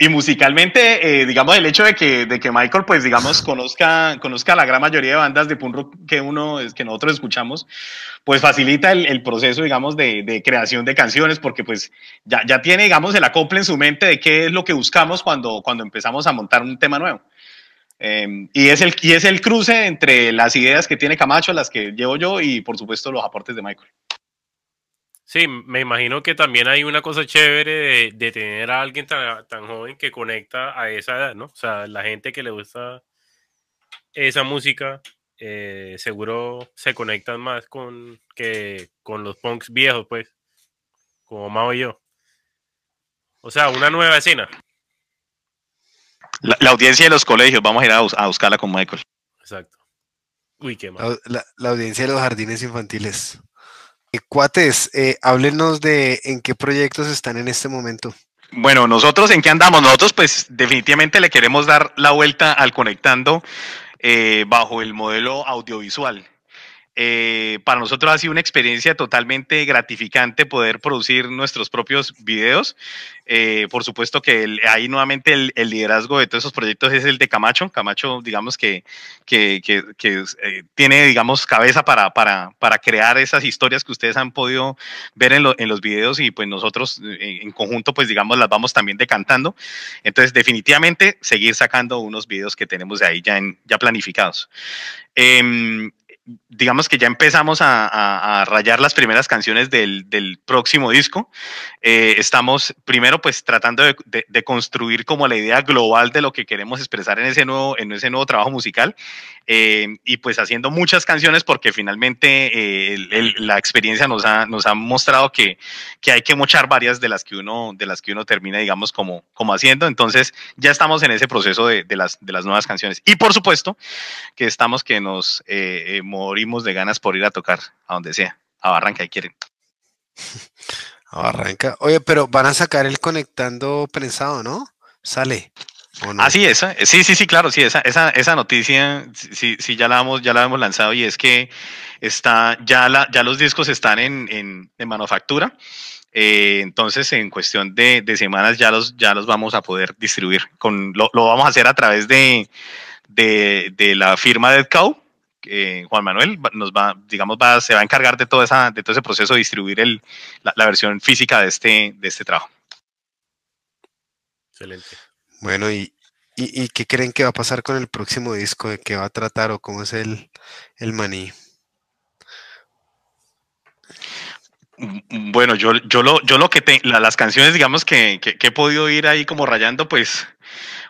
y, musicalmente, eh, digamos, el hecho de que, de que Michael, pues, digamos, conozca, conozca la gran mayoría de bandas de punk rock que uno, que nosotros escuchamos, pues facilita el, proceso, digamos, de, creación de canciones, porque pues ya, ya tiene, digamos, el acople en su mente de qué es lo que buscamos cuando, cuando empezamos a montar un tema nuevo. Em, y, es el, y es el cruce entre las ideas que tiene Camacho, las que llevo yo y, por supuesto, los aportes de Michael. Sí, me imagino que también hay una cosa chévere de, tener a alguien tan, joven que conecta a esa edad, ¿no? O sea, la gente que le gusta esa música, eh, seguro se conectan más con, que con los punks viejos, pues, como Mao y yo. O sea, una nueva escena. La, audiencia de los colegios, vamos a ir a, buscarla con Michael. Exacto. Uy, qué mal. la audiencia de los jardines infantiles. Cuates, eh, háblenos de en qué proyectos están en este momento. Bueno, nosotros en qué andamos? Nosotros pues definitivamente le queremos dar la vuelta al conectando eh, bajo el modelo audiovisual. Eh, para nosotros ha sido una experiencia totalmente gratificante poder producir nuestros propios videos. Eh, por supuesto que ahí nuevamente el, liderazgo de todos esos proyectos es el de Camacho. Camacho, digamos que, que, eh, tiene, digamos, cabeza para, para, para, crear esas historias que ustedes han podido ver en, en los videos y pues nosotros en, conjunto, pues digamos, las vamos también decantando. Entonces, definitivamente seguir sacando unos videos que tenemos de ahí ya, en, ya planificados. Em, digamos que ya empezamos a, rayar las primeras canciones del, próximo disco. Eh, estamos primero pues tratando de, construir como la idea global de lo que queremos expresar en ese nuevo, en ese nuevo trabajo musical eh, y pues haciendo muchas canciones porque finalmente eh, la experiencia nos ha, nos ha mostrado que, que, hay que mochar varias de las que uno, de las que uno termina digamos como, como haciendo. Entonces ya estamos en ese proceso de, las, de las nuevas canciones. Y por supuesto que estamos que nos morimos de ganas por ir a tocar a donde sea, a Barranca, y quieren. A Barranca. Oye, pero van a sacar el conectando prensado, ¿no? Sale. Así es, eh, sí, sí, sí, claro, sí, esa, esa, esa noticia, sí, sí, ya la hemos, ya la hemos lanzado y es que está, ya, la, ya los discos están en, en, manufactura. Eh, entonces, en cuestión de, de, semanas ya los, ya los vamos a poder distribuir. Con, lo, lo vamos a hacer a través de, de, de la firma de Cow, Juan Manuel nos va, digamos, va, se va a encargar de, toda esa, de todo ese proceso de distribuir el, la, versión física de este, de este trabajo. Excelente. Bueno, y, y, qué creen que va a pasar con el próximo disco? ¿De qué va a tratar o cómo es el, el maní? Bueno, yo, yo, lo, yo lo que tengo, las canciones, digamos, que, que, he podido ir ahí como rayando, pues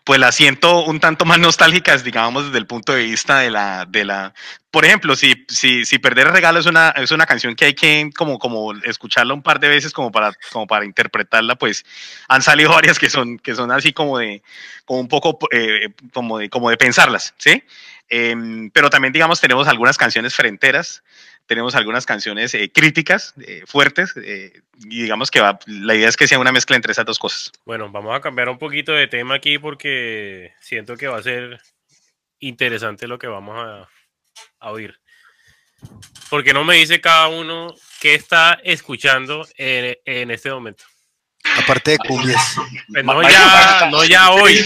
pues las siento un tanto más nostálgicas, digamos, desde el punto de vista de la, de la, por ejemplo, si, si, si Perder el Regalo es una, es una canción que hay que como, como escucharla un par de veces como para, como para interpretarla, pues han salido varias que son, que son así como de, como un poco, eh, como de, como de pensarlas, ¿sí? Em, pero también, digamos, tenemos algunas canciones fronteras, tenemos algunas canciones eh, críticas, eh, fuertes, eh, y digamos que la idea es que sea una mezcla entre esas dos cosas. Bueno, vamos a cambiar un poquito de tema aquí porque siento que va a ser interesante lo que vamos a, oír. Porque no me dice cada uno qué está escuchando en, este momento. Aparte de cumbias. Pues no, ya, no ya hoy.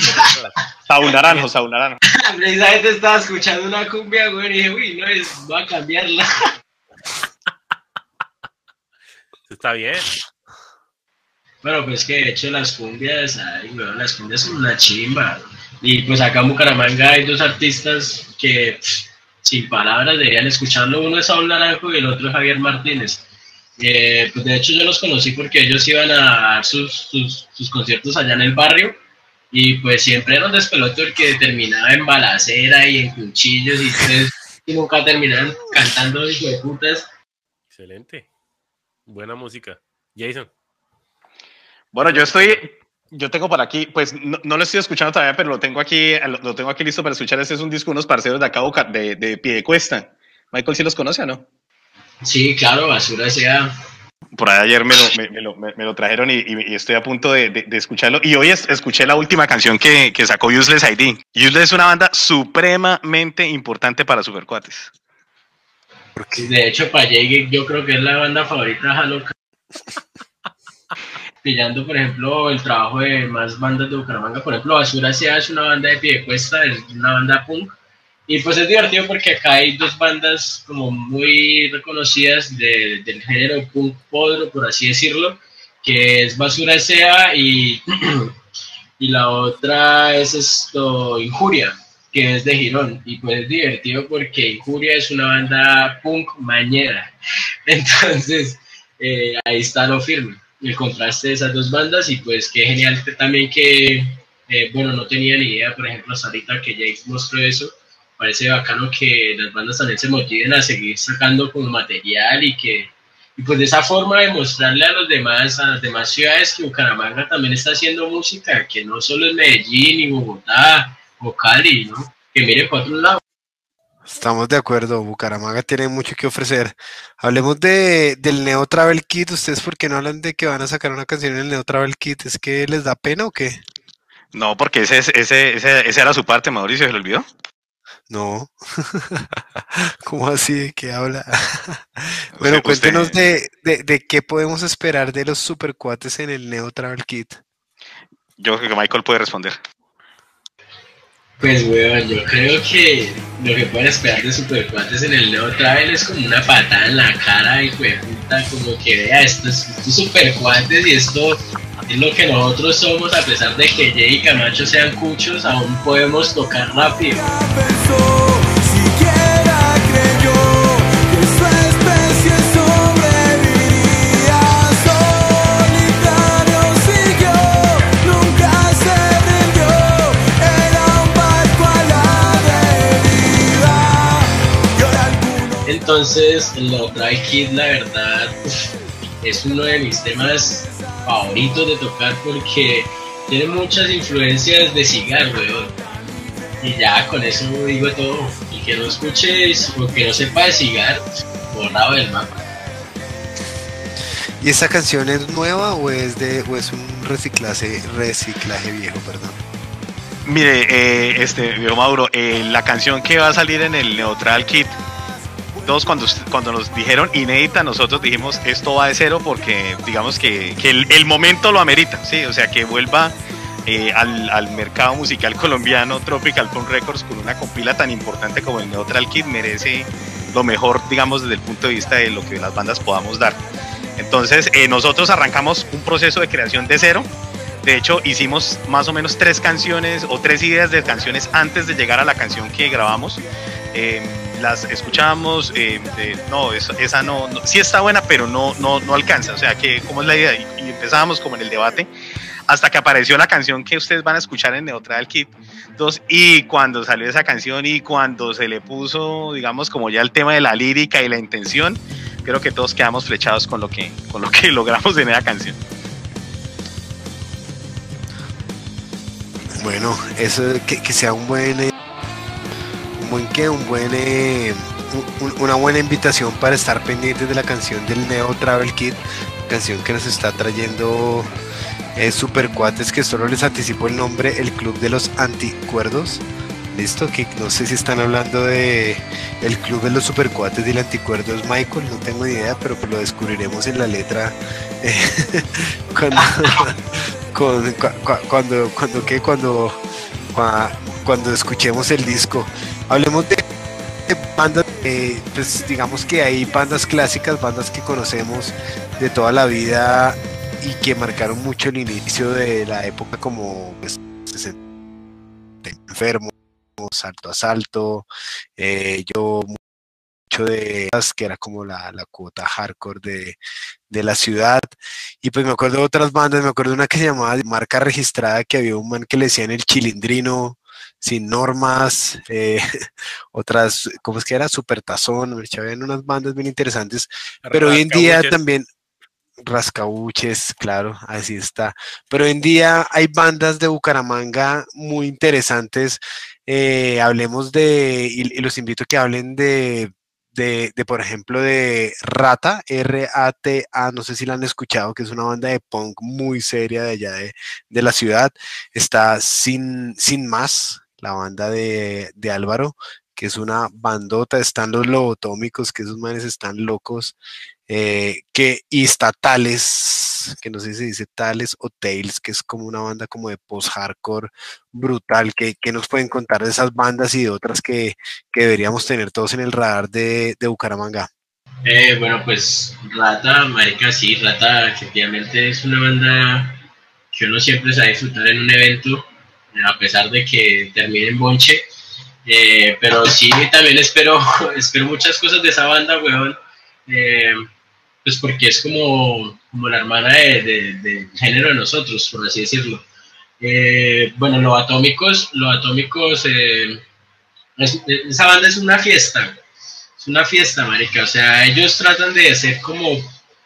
Saúl Naranjo, Saúl Naranjo. Precisamente estaba escuchando una cumbia, güey, y dije, uy, no, es, voy a cambiarla. Está bien. Bueno, pues que de hecho las cumbias, ay, las cumbias son una chimba. Y pues acá en Bucaramanga hay dos artistas que sin palabras deberían escucharlo. Uno es Saúl Naranjo y el otro es Javier Martínez. Eh, pues de hecho yo los conocí porque ellos iban a dar sus, sus, conciertos allá en el barrio y pues siempre era un despelote que terminaba en balacera y en cuchillos y, y nunca terminaban cantando hijo de putas. Excelente. Buena música. Jason. Bueno, yo estoy, yo tengo por aquí, pues no, lo estoy escuchando todavía, pero lo tengo aquí, lo, tengo aquí listo para escuchar. Este es un disco de unos parceros de acá de, de Piedecuesta. Michael, ¿sí los conoce o no? Sí, claro, Basura sea. Por ahí ayer me lo, me, lo, trajeron y, estoy a punto de, escucharlo. Y hoy escuché la última canción que, que, sacó Useless ID. Useless es una banda supremamente importante para Supercuates. De hecho, Jay yo creo que es la banda favorita de. Pillando, por ejemplo, el trabajo de más bandas de Bucaramanga. Por ejemplo, Basura Sea es una banda de pie de cuesta, es una banda punk y pues es divertido porque acá hay dos bandas como muy reconocidas del género punk podro, por así decirlo, que es Basura Sea y, y la otra es esto, Injuria, que es de Girón. Y pues es divertido porque Injuria es una banda punk mañera. Entonces, eh, ahí está lo firme, el contraste de esas dos bandas y pues qué genial también que, eh, bueno, no tenía ni idea, por ejemplo, hasta ahorita que Jake mostró eso parece bacano que las bandas también se motiven a seguir sacando como material y que y pues de esa forma demostrarle a los demás, a las demás ciudades que Bucaramanga también está haciendo música, que no solo es Medellín y Bogotá o Cali, ¿no? Que mire para otro lado. Estamos de acuerdo, Bucaramanga tiene mucho que ofrecer. Hablemos de, del Neo Travel Kit. ¿Ustedes por qué no hablan de que van a sacar una canción en el Neo Travel Kit? ¿Es que les da pena o qué? No, porque ese, ese, ese, ese era su parte, Mauricio, ¿se lo olvidó? No. ¿Cómo así? ¿Qué habla? bueno, cuéntenos de, de, qué podemos esperar de los supercuates en el Neo Travel Kit. Yo creo que Michael puede responder. Pues, weón, yo creo que lo que pueden esperar de Supercuates en el Neo Travel es como una patada en la cara y puta, como que vea, esto es, Supercuates y esto es lo que nosotros somos, a pesar de que Jay y Camacho sean cuchos, aún podemos tocar rápido. Entonces, lo trae Kid, la verdad, es uno de mis temas favoritos de tocar porque tiene muchas influencias de cigar, weón. Y ya con eso digo todo. Y que no escuches o que no sepa de cigar, borrado del mapa. ¿Y esta canción es nueva o es de o es un reciclaje, reciclaje viejo, perdón? Mire, eh, este, viejo Mauro, eh, la canción que va a salir en el Neutral Kit todos cuando, cuando nos dijeron inédita, nosotros dijimos esto va de cero porque digamos que, el, momento lo amerita, ¿sí? O sea, que vuelva eh, al, mercado musical colombiano Tropical Punk Records con una compila tan importante como el Neutral Kid merece lo mejor, digamos, desde el punto de vista de lo que las bandas podamos dar. Entonces, eh, nosotros arrancamos un proceso de creación de cero. De hecho, hicimos más o menos tres canciones o tres ideas de canciones antes de llegar a la canción que grabamos. Eh, las escuchábamos, eh, no, esa, no, sí está buena, pero no, no, no alcanza, o sea, que, ¿cómo es la idea? Y, empezábamos como en el debate, hasta que apareció la canción que ustedes van a escuchar en Neutral Kit 2, y cuando salió esa canción y cuando se le puso, digamos, como ya el tema de la lírica y la intención, creo que todos quedamos flechados con lo que, con lo que logramos en esa canción. Bueno, eso que, sea un buen eh, buen que un buen eh, una buena invitación para estar pendientes de la canción del Neo Travel Kit, canción que nos está trayendo eh, Super Cuates, que solo les anticipo el nombre, el Club de los Anticuerdos. Listo, que no sé si están hablando de el Club de los Supercuates y el Anticuerdo es Michael, no tengo ni idea, pero pues lo descubriremos en la letra cuando, cuando, cuando, cuando, cuando, cuando escuchemos el disco. Hablemos de, bandas, pues digamos que hay bandas clásicas, bandas que conocemos de toda la vida y que marcaron mucho el inicio de la época como pues, enfermo, salto a salto, eh, yo mucho de que era como la, la cuota hardcore de, de, la ciudad. Y pues me acuerdo de otras bandas, me acuerdo de una que se llamaba marca registrada que había un man que le decían el chilindrino sin normas, eh, otras, ¿cómo es que era? Supertazón, habían unas bandas bien interesantes, pero hoy en día también, rascabuches, claro, así está, pero hoy en día hay bandas de Bucaramanga muy interesantes, eh, hablemos de, y, los invito a que hablen de de, por ejemplo, de Rata, R-A-T-A, no sé si la han escuchado, que es una banda de punk muy seria de allá de, de la ciudad. Está Sin, Sin Más, la banda de, de Álvaro, que es una bandota, están los lobotómicos, que esos manes están locos, eh, que, y está Tales, que no sé si se dice Tales o Tales, que es como una banda como de post-hardcore brutal, que, que, nos pueden contar de esas bandas y de otras que, que deberíamos tener todos en el radar de, de Bucaramanga. Eh, bueno, pues Rata, Marica, sí, Rata efectivamente es una banda que uno siempre sabe disfrutar en un evento, a pesar de que termine en bonche. Eh, pero sí, también espero, espero muchas cosas de esa banda, weón. Eh, pues porque es como, como la hermana de, de género de nosotros, por así decirlo. Eh, bueno, los atómicos, los atómicos, eh, es, esa banda es una fiesta, es una fiesta, marica. O sea, ellos tratan de ser como,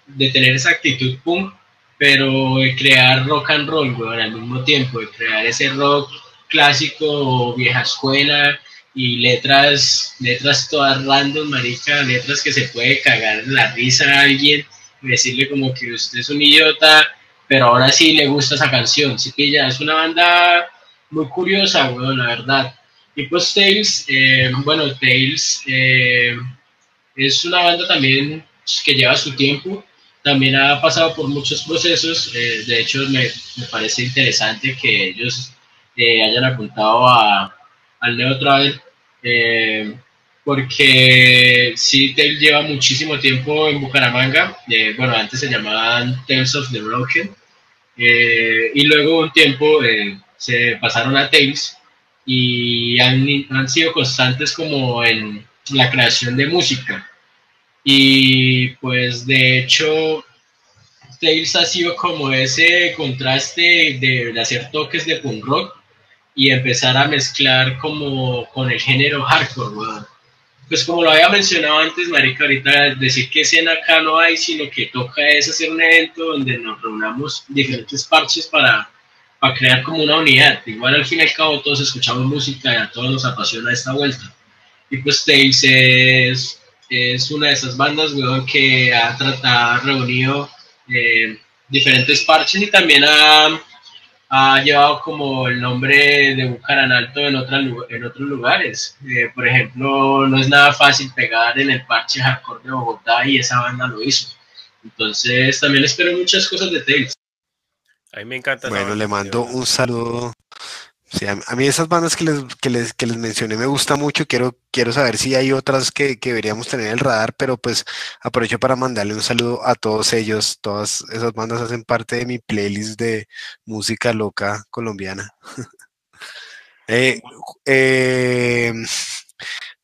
de tener esa actitud punk, pero de crear rock and roll, weón, al mismo tiempo, de crear ese rock clásico, vieja escuela, y letras, letras todas random, marica, letras que se puede cagar la risa a alguien y decirle como que usted es un idiota, pero ahora sí le gusta esa canción, sí que ya es una banda muy curiosa, bueno, la verdad. Y pues Tales, eh, bueno, Tales eh, es una banda también que lleva su tiempo, también ha pasado por muchos procesos, eh, de hecho me, me, parece interesante que ellos eh, hayan apuntado a al Neo Travel, eh, porque sí, Tail lleva muchísimo tiempo en Bucaramanga, eh, bueno, antes se llamaban Tales of the Broken, eh, y luego un tiempo eh, se pasaron a Tales y han, han sido constantes como en la creación de música. Y pues de hecho, Tales ha sido como ese contraste de, de hacer toques de punk rock y empezar a mezclar como con el género hardcore, weón. Pues como lo había mencionado antes, marica, ahorita decir que escena acá no hay, sino que toca es hacer un evento donde nos reunamos diferentes parches para, para crear como una unidad. Igual al fin y al cabo todos escuchamos música y a todos nos apasiona esta vuelta. Y pues Tales es, es una de esas bandas, weón, que ha, ha reunido eh, diferentes parches y también ha ha llevado como el nombre de Bucaranalto en, otras, en otros lugares. Eh, por ejemplo, no es nada fácil pegar en el parche hardcore de Bogotá y esa banda lo hizo. Entonces, también espero muchas cosas de Tales. A mí me encanta. Bueno, le mando un saludo Sí, a, mí esas bandas que les, que les, que les mencioné me gusta mucho. Quiero, quiero saber si hay otras que, que, deberíamos tener en el radar, pero pues aprovecho para mandarle un saludo a todos ellos. Todas esas bandas hacen parte de mi playlist de música loca colombiana. eh, eh,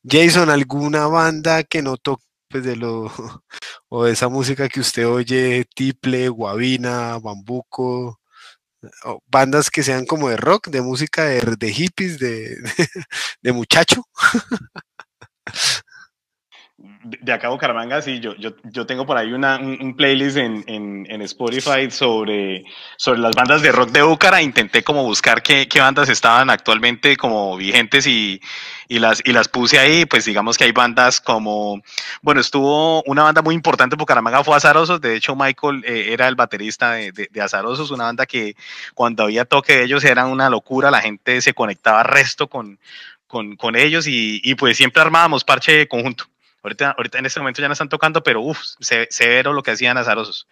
Jason, ¿alguna banda que no toque pues de lo o de esa música que usted oye, Tiple, Guavina, Bambuco? Bandas que sean como de rock, de música de, hippies, de, de, de muchacho. De acá Bucaramanga, sí, yo, yo, yo tengo por ahí una, un, playlist en, en, en, Spotify sobre, sobre las bandas de rock de Bucara. Intenté como buscar qué, qué bandas estaban actualmente como vigentes y, y, las, y las puse ahí. Pues digamos que hay bandas como, bueno, estuvo una banda muy importante en Bucaramanga, fue Azarosos. De hecho, Michael eh, era el baterista de, de, de, Azarosos, una banda que cuando había toque de ellos era una locura, la gente se conectaba resto con, con, con ellos y, y pues siempre armábamos parche conjunto. Ahorita, ahorita en este momento ya no están tocando, pero uff, severo lo que hacían azarosos.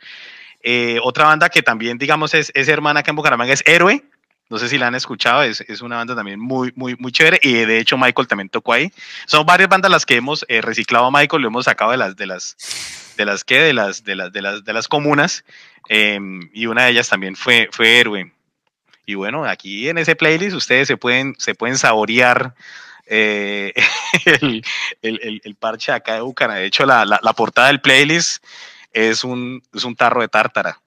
Eh, otra banda que también, digamos, es, es, hermana acá en Bucaramanga es Héroe. No sé si la han escuchado, es, es, una banda también muy, muy, muy chévere. Y de hecho, Michael también tocó ahí. Son varias bandas las que hemos eh, reciclado a Michael, lo hemos sacado de las, de las, de las que, de las, de las, de las, de las comunas. Eh, y una de ellas también fue, fue Héroe. Y bueno, aquí en ese playlist ustedes se pueden, se pueden saborear eh, el, el, el, parche acá de Bucara. De hecho, la, la, la, portada del playlist es un, es un tarro de tártara.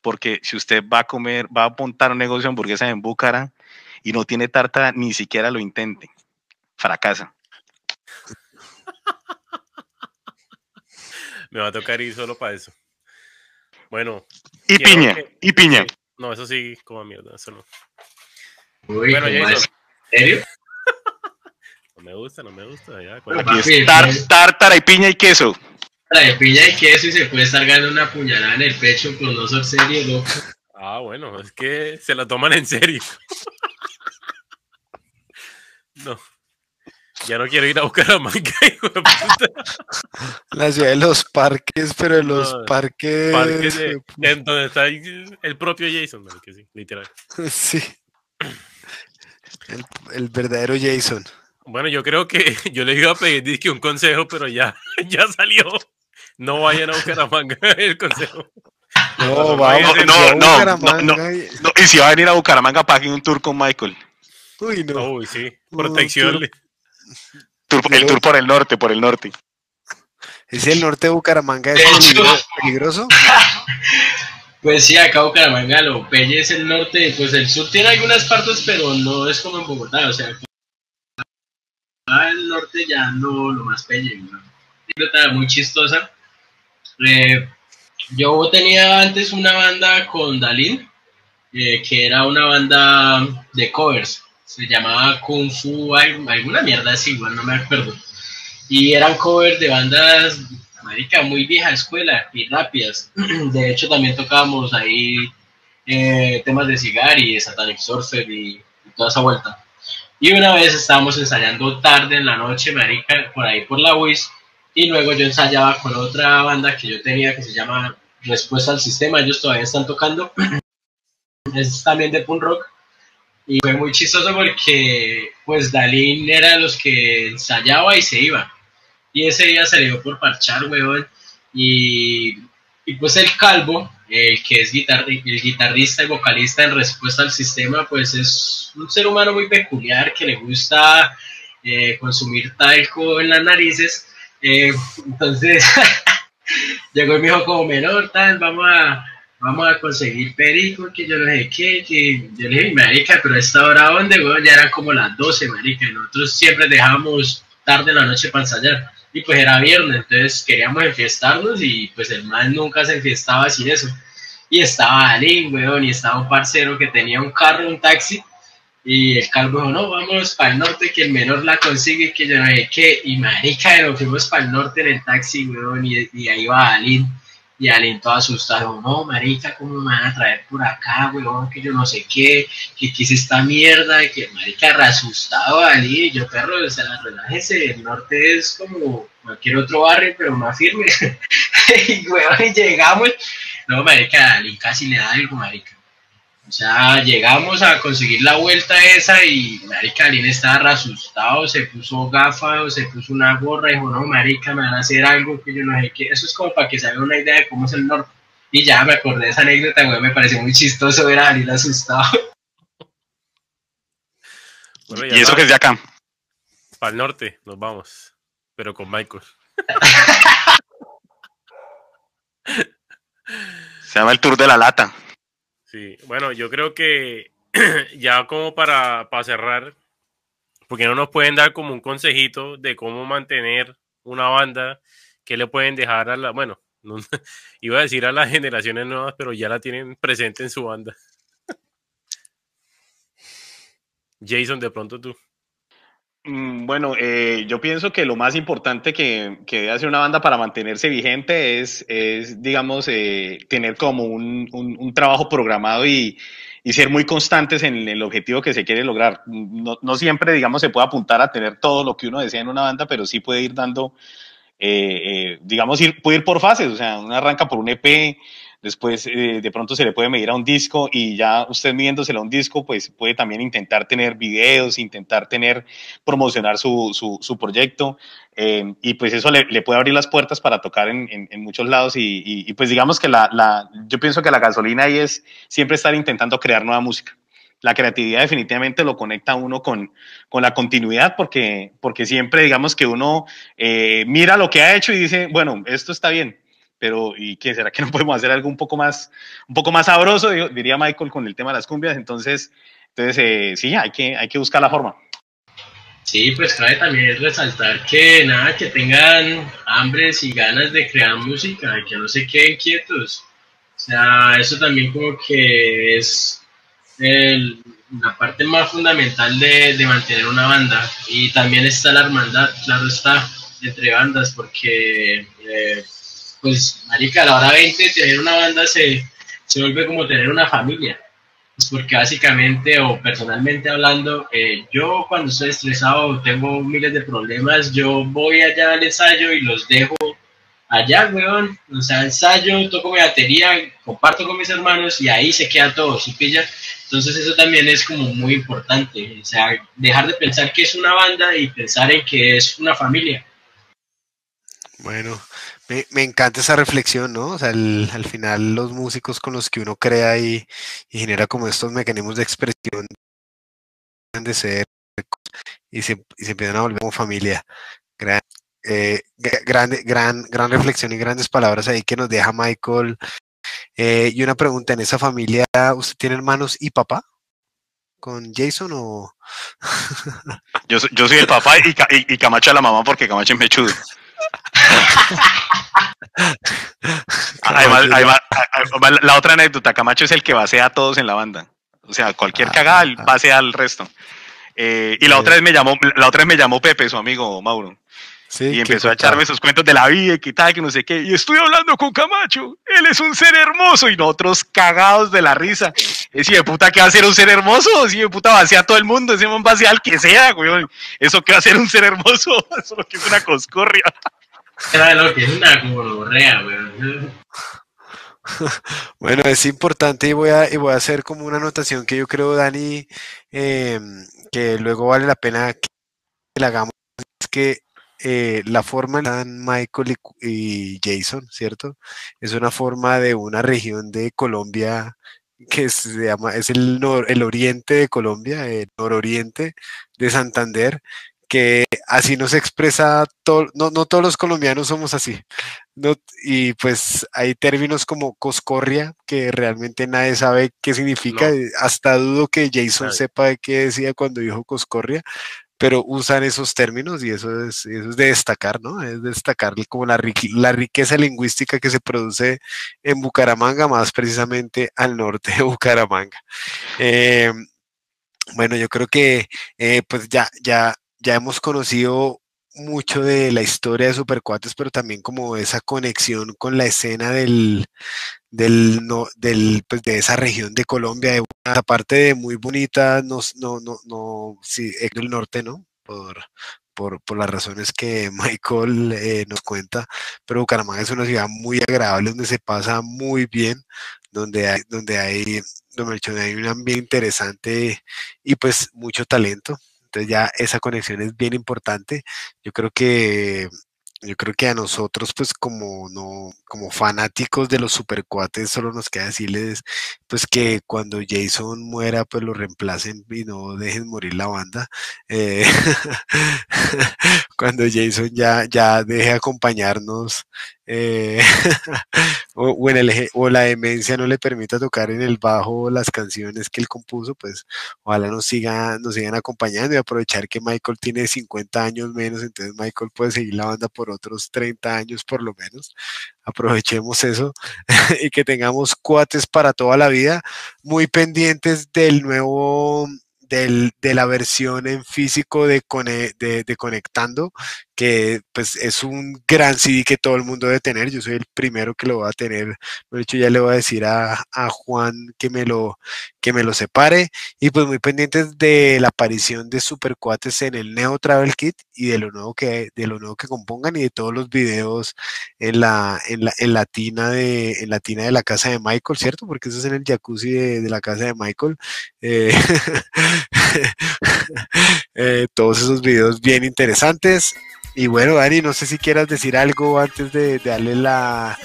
Porque si usted va a comer, va a montar un negocio de hamburguesa en Bucara y no tiene tártara, ni siquiera lo intente. Fracasa. Me va a tocar ir solo para eso. Bueno. Y piña, que... y piña. No, eso sí, como mierda, eso no. Uy, bueno, Jason. ¿En serio? No me gusta, no me gusta. Ya, Bueno, Aquí papi, es tar- tártara y piña y queso. de piña y queso y se puede estar ganando una puñalada en el pecho por no ser serio, loco. Ah, bueno, es que se la toman en serio. No. Ya no quiero ir a buscar a Manca, hijo de puta. La ciudad de los parques, pero de los No, parques. Parque de- en donde está el el propio Jason, ¿no? que sí, literal. Sí. El, el verdadero Jason. Bueno, yo creo que yo le iba a pedir dizque, un consejo, pero ya, ya salió. No vayan a buscar a Manga el consejo. No, no, vamos no, a no, Bucaramanga no, no. y- No, y si va a venir a Bucaramanga para un tour con Michael. Uy, no. Uy, sí, protección. el tour por el norte, por el norte. ¿Es el norte de Bucaramanga? ¿Es peligroso? Pues sí, acá Bucaramanga, lo Pelle es el norte, pues el sur tiene algunas partes, pero no es como en Bogotá, o sea, acá el norte ya no lo más Pelle, ¿no? Muy chistosa. Eh, yo tenía antes una banda con Dalín, eh, que era una banda de covers, se llamaba Kung Fu, al- alguna mierda así, igual no me acuerdo. Y eran covers de bandas, marica, muy vieja escuela y rápidas. De hecho, también tocábamos ahí eh, temas de Cigar y Satanic Surfer y, y toda esa vuelta. Y una vez estábamos ensayando tarde en la noche, marica, por ahí por la WIS, y luego yo ensayaba con otra banda que yo tenía que se llama Respuesta al Sistema, ellos todavía están tocando, es también de punk rock, y fue muy chistoso porque pues Dalín era de los que ensayaba y se iba, y ese día salió por parchar, weón, y, y pues el calvo, el que es guitar- el guitarrista y vocalista en respuesta al sistema, pues es un ser humano muy peculiar que le gusta eh, consumir talco en las narices. eh, entonces llegó y me dijo como menor, tal, vamos a, vamos a conseguir perico, que yo no sé qué, que yo le dije, marica, pero a esta hora dónde, weón, ya eran como las 12, marica, nosotros siempre dejábamos tarde en la noche para ensayar y pues era viernes, entonces queríamos enfiestarnos y pues el man nunca se enfiestaba sin eso. Y estaba Alín, weón, y estaba un parcero que tenía un carro, un taxi, y el calvo dijo, no, vamos para el norte, que el menor la consigue, que yo no sé qué, y marica, nos fuimos para el norte en el taxi, weón, y, y ahí va Alín, y Alín todo asustado, no, marica, ¿cómo me van a traer por acá, weón, que yo no sé qué, que qué es esta mierda, que marica, asustado y yo, perro, o sea, relájese, el norte es como cualquier otro barrio, pero más firme, y weón, y llegamos, no, marica, Alín casi le da algo, marica. O sea, llegamos a conseguir la vuelta esa y marica Alín estaba asustado, se puso gafas, se puso una gorra y dijo, no, marica, me van a hacer algo que yo no sé qué. Eso es como para que se haga una idea de cómo es el norte. Y ya me acordé de esa anécdota, güey, me pareció muy chistoso ver a Alín asustado. Bueno, Y eso que es de acá. Para el norte nos vamos, pero con Michael. Se llama el tour de la lata. Sí, bueno, yo creo que ya como para, para cerrar, porque no nos pueden dar como un consejito de cómo mantener una banda, que le pueden dejar a la, bueno, no- iba a decir a las generaciones nuevas, pero ya la tienen presente en su banda. Jason, de pronto tú. Mm, Bueno, eh, yo pienso que lo más importante que, que debe hacer una banda para mantenerse vigente es, es digamos, eh, tener como un, trabajo programado y, ser muy constantes en el objetivo que se quiere lograr. No, no siempre, digamos, se puede apuntar a tener todo lo que uno desea en una banda, pero sí puede ir dando, eh, eh, digamos, ir, puede ir por fases. O sea, uno arranca por un EP, después eh, de pronto se le puede medir a un disco y ya usted midiéndoselo a un disco, pues puede también intentar tener videos, intentar tener promocionar su, su, su proyecto eh, y pues eso le, le, puede abrir las puertas para tocar en, en, muchos lados y, y, pues digamos que la, la, yo pienso que la gasolina ahí es siempre estar intentando crear nueva música. La creatividad definitivamente lo conecta uno con, con la continuidad porque, porque siempre digamos que uno eh, mira lo que ha hecho y dice, bueno, esto está bien, pero ¿y qué? ¿Será que no podemos hacer algo un poco más, un poco más sabroso? Diría Michael con el tema de las cumbias. Entonces, entonces eh, sí, hay que, hay que buscar la forma. Sí, pues cabe también resaltar que nada, que tengan hambres y ganas de crear música, que no se queden quietos. O sea, eso también como que es, la parte más fundamental de, de, mantener una banda. Y también está la hermandad, claro está, entre bandas, porque, eh, pues, marica, a la hora 20 tener una banda se, se vuelve como tener una familia. Es porque básicamente, o personalmente hablando, eh, yo cuando estoy estresado tengo miles de problemas, yo voy allá al ensayo y los dejo allá, weón. O sea, ensayo, toco mi batería, comparto con mis hermanos y ahí se queda todo, ¿sí pilla? Entonces eso también es como muy importante, o sea, dejar de pensar que es una banda y pensar en que es una familia. Bueno, me, encanta esa reflexión, ¿no? O sea, al final los músicos con los que uno crea y, genera como estos mecanismos de expresión de ser y se, y se empiezan a volver como familia. Gran, eh, gran, gran, reflexión y grandes palabras ahí que nos deja Michael. Eh, y una pregunta, ¿en esa familia usted tiene hermanos y papá? ¿Con Jason o...? yo, yo soy el papá y, y, Camacho la mamá porque Camacho es mechudo. Además, la otra anécdota, Camacho es el que basea a todos en la banda. O sea, cualquier ah, cagada ah. basea al resto. Eh, y la otra vez me llamó, la otra vez me llamó Pepe, su amigo Mauro y empezó a echarme sus cuentos de la vida y que tal, que no sé qué. Y estoy hablando con Camacho. Él es un ser hermoso. Y nosotros cagados de la risa. Ese de puta que va a ser un ser hermoso. Ese de puta vacía a todo el mundo. Ese man vacía al que sea, güey. Eso que va a ser un ser hermoso. Eso lo que es una coscorria. Era una gorrea, güey. Bueno, es importante y voy, a, y voy a hacer como una anotación que yo creo, Dani, eh, que luego vale la pena que la hagamos. Es que eh, la forma en Michael y, Jason, ¿cierto? Es una forma de una región de Colombia que se llama, es el, el oriente de Colombia, el nororiente de Santander, que así nos expresa, todo, no, no todos los colombianos somos así. No, y pues hay términos como coscorria, que realmente nadie sabe qué significa, hasta dudo que Jason sepa qué decía cuando dijo coscorria, pero usan esos términos y eso es, eso es de destacar, ¿no? Es destacar como la, la riqueza lingüística que se produce en Bucaramanga, más precisamente al norte de Bucaramanga. Em, bueno, yo creo que eh, pues ya, ya, ya hemos conocido mucho de la historia de Supercuates, pero también como esa conexión con la escena del, del, no, del pues de esa región de Colombia, de, aparte de muy bonita, no, no, no, no sí, en el norte, ¿no? Por, por, por, las razones que Michael eh, nos cuenta, pero Bucaramanga es una ciudad muy agradable donde se pasa muy bien, donde hay, donde hay, donde hay un ambiente interesante y pues mucho talento. Entonces ya esa conexión es bien importante. Yo creo que yo creo que a nosotros, pues como no, como fanáticos de los supercuates, solo nos queda decirles, pues que cuando Jason muera, pues lo reemplacen y no dejen morir la banda. Eh, cuando Jason ya, ya deje acompañarnos, eh, o, o, la demencia no le permita tocar en el bajo las canciones que él compuso, pues ojalá nos sigan, nos sigan acompañando y aprovechar que Michael tiene 50 años menos, entonces Michael puede seguir la banda por otros 30 años por lo menos. Aprovechemos eso y que tengamos cuates para toda la vida, muy pendientes del nuevo de la versión en físico de, de, Conectando, que pues es un gran CD que todo el mundo debe tener. Yo soy el primero que lo va a tener. De hecho, ya le voy a decir a, Juan que me, lo, que me lo separe. Y pues muy pendientes de la aparición de Supercuates en el Neo Travel Kit y de lo nuevo que, de lo nuevo que compongan y de todos los videos en la, en la, en la tina de, en la tina de la casa de Michael, ¿cierto? Porque eso es en el jacuzzi de, la casa de Michael. Eh, Eh, todos esos videos bien interesantes. Y bueno, Dani, no sé si quieras decir algo antes de, darle la,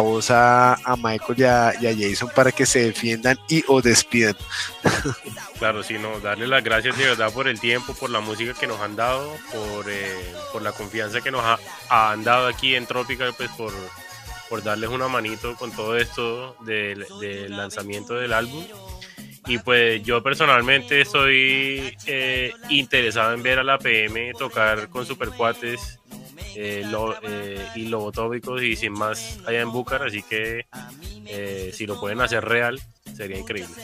voz a, Michael y a, Jason para que se defiendan y o despidan. Claro, sí, no, darle las gracias de verdad por el tiempo, por la música que nos han dado, por, eh, por la confianza que nos han dado aquí en Trópica, pues por, por darles una manito con todo esto del lanzamiento del álbum. Y pues yo personalmente estoy eh, interesado en ver a la PM tocar con supercuates eh, eh, y lobotópicos y sin más allá en Búcar, así que eh, si lo pueden hacer real, sería increíble.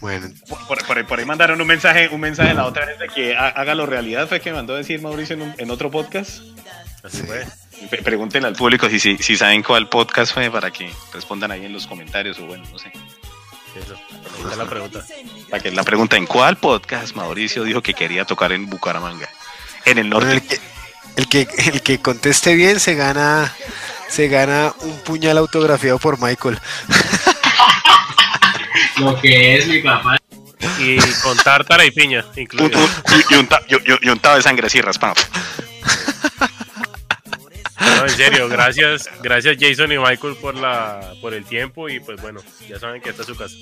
Bueno. Por, ahí mandaron un mensaje, un mensaje la otra vez de que hágalo realidad, fue que me mandó a decir Mauricio en, otro podcast. Así fue. Pregúntenle al público si, si, saben cuál podcast fue para que respondan ahí en los comentarios o bueno, no sé. Eso, la pregunta. Para que la pregunta, ¿en cuál podcast Mauricio dijo que quería tocar en Bucaramanga? En el norte. el, que, el, que, conteste bien se gana se gana un puñal autografiado por Michael. Lo que es mi papá. Y con tártara y piña, incluido. y, un, y, un tabo de sangre así raspado. No, en serio, gracias, gracias Jason y Michael por la por el tiempo y pues bueno, ya saben que esta es su casa.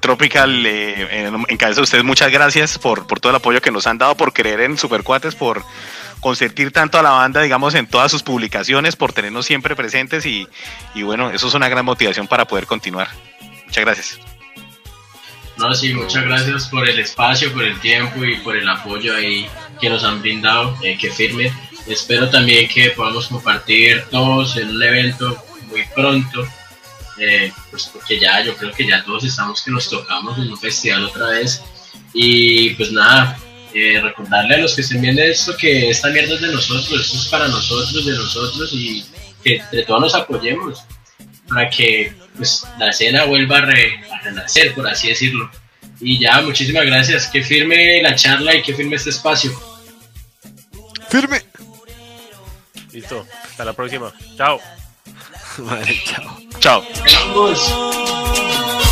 Tropical, eh, en, cabeza de ustedes, muchas gracias por, por todo el apoyo que nos han dado, por creer en Supercuates, por consentir tanto a la banda, digamos, en todas sus publicaciones, por tenernos siempre presentes y, y bueno, eso es una gran motivación para poder continuar. Muchas gracias. No, sí, muchas gracias por el espacio, por el tiempo y por el apoyo ahí que nos han brindado, eh, que firme. Espero también que podamos compartir todos en un evento muy pronto, eh, pues porque ya yo creo que ya todos estamos que nos tocamos en un festival otra vez. Y pues nada, eh, recordarle a los que estén viendo esto que esta mierda es de nosotros, esto es para nosotros, de nosotros y que entre todos nos apoyemos para que pues, la escena vuelva a, a renacer, por así decirlo. Y ya, muchísimas gracias. Que firme la charla y que firme este espacio. Firme. Listo. Hasta la próxima. Chao. Madre, chao. Chao. Chao.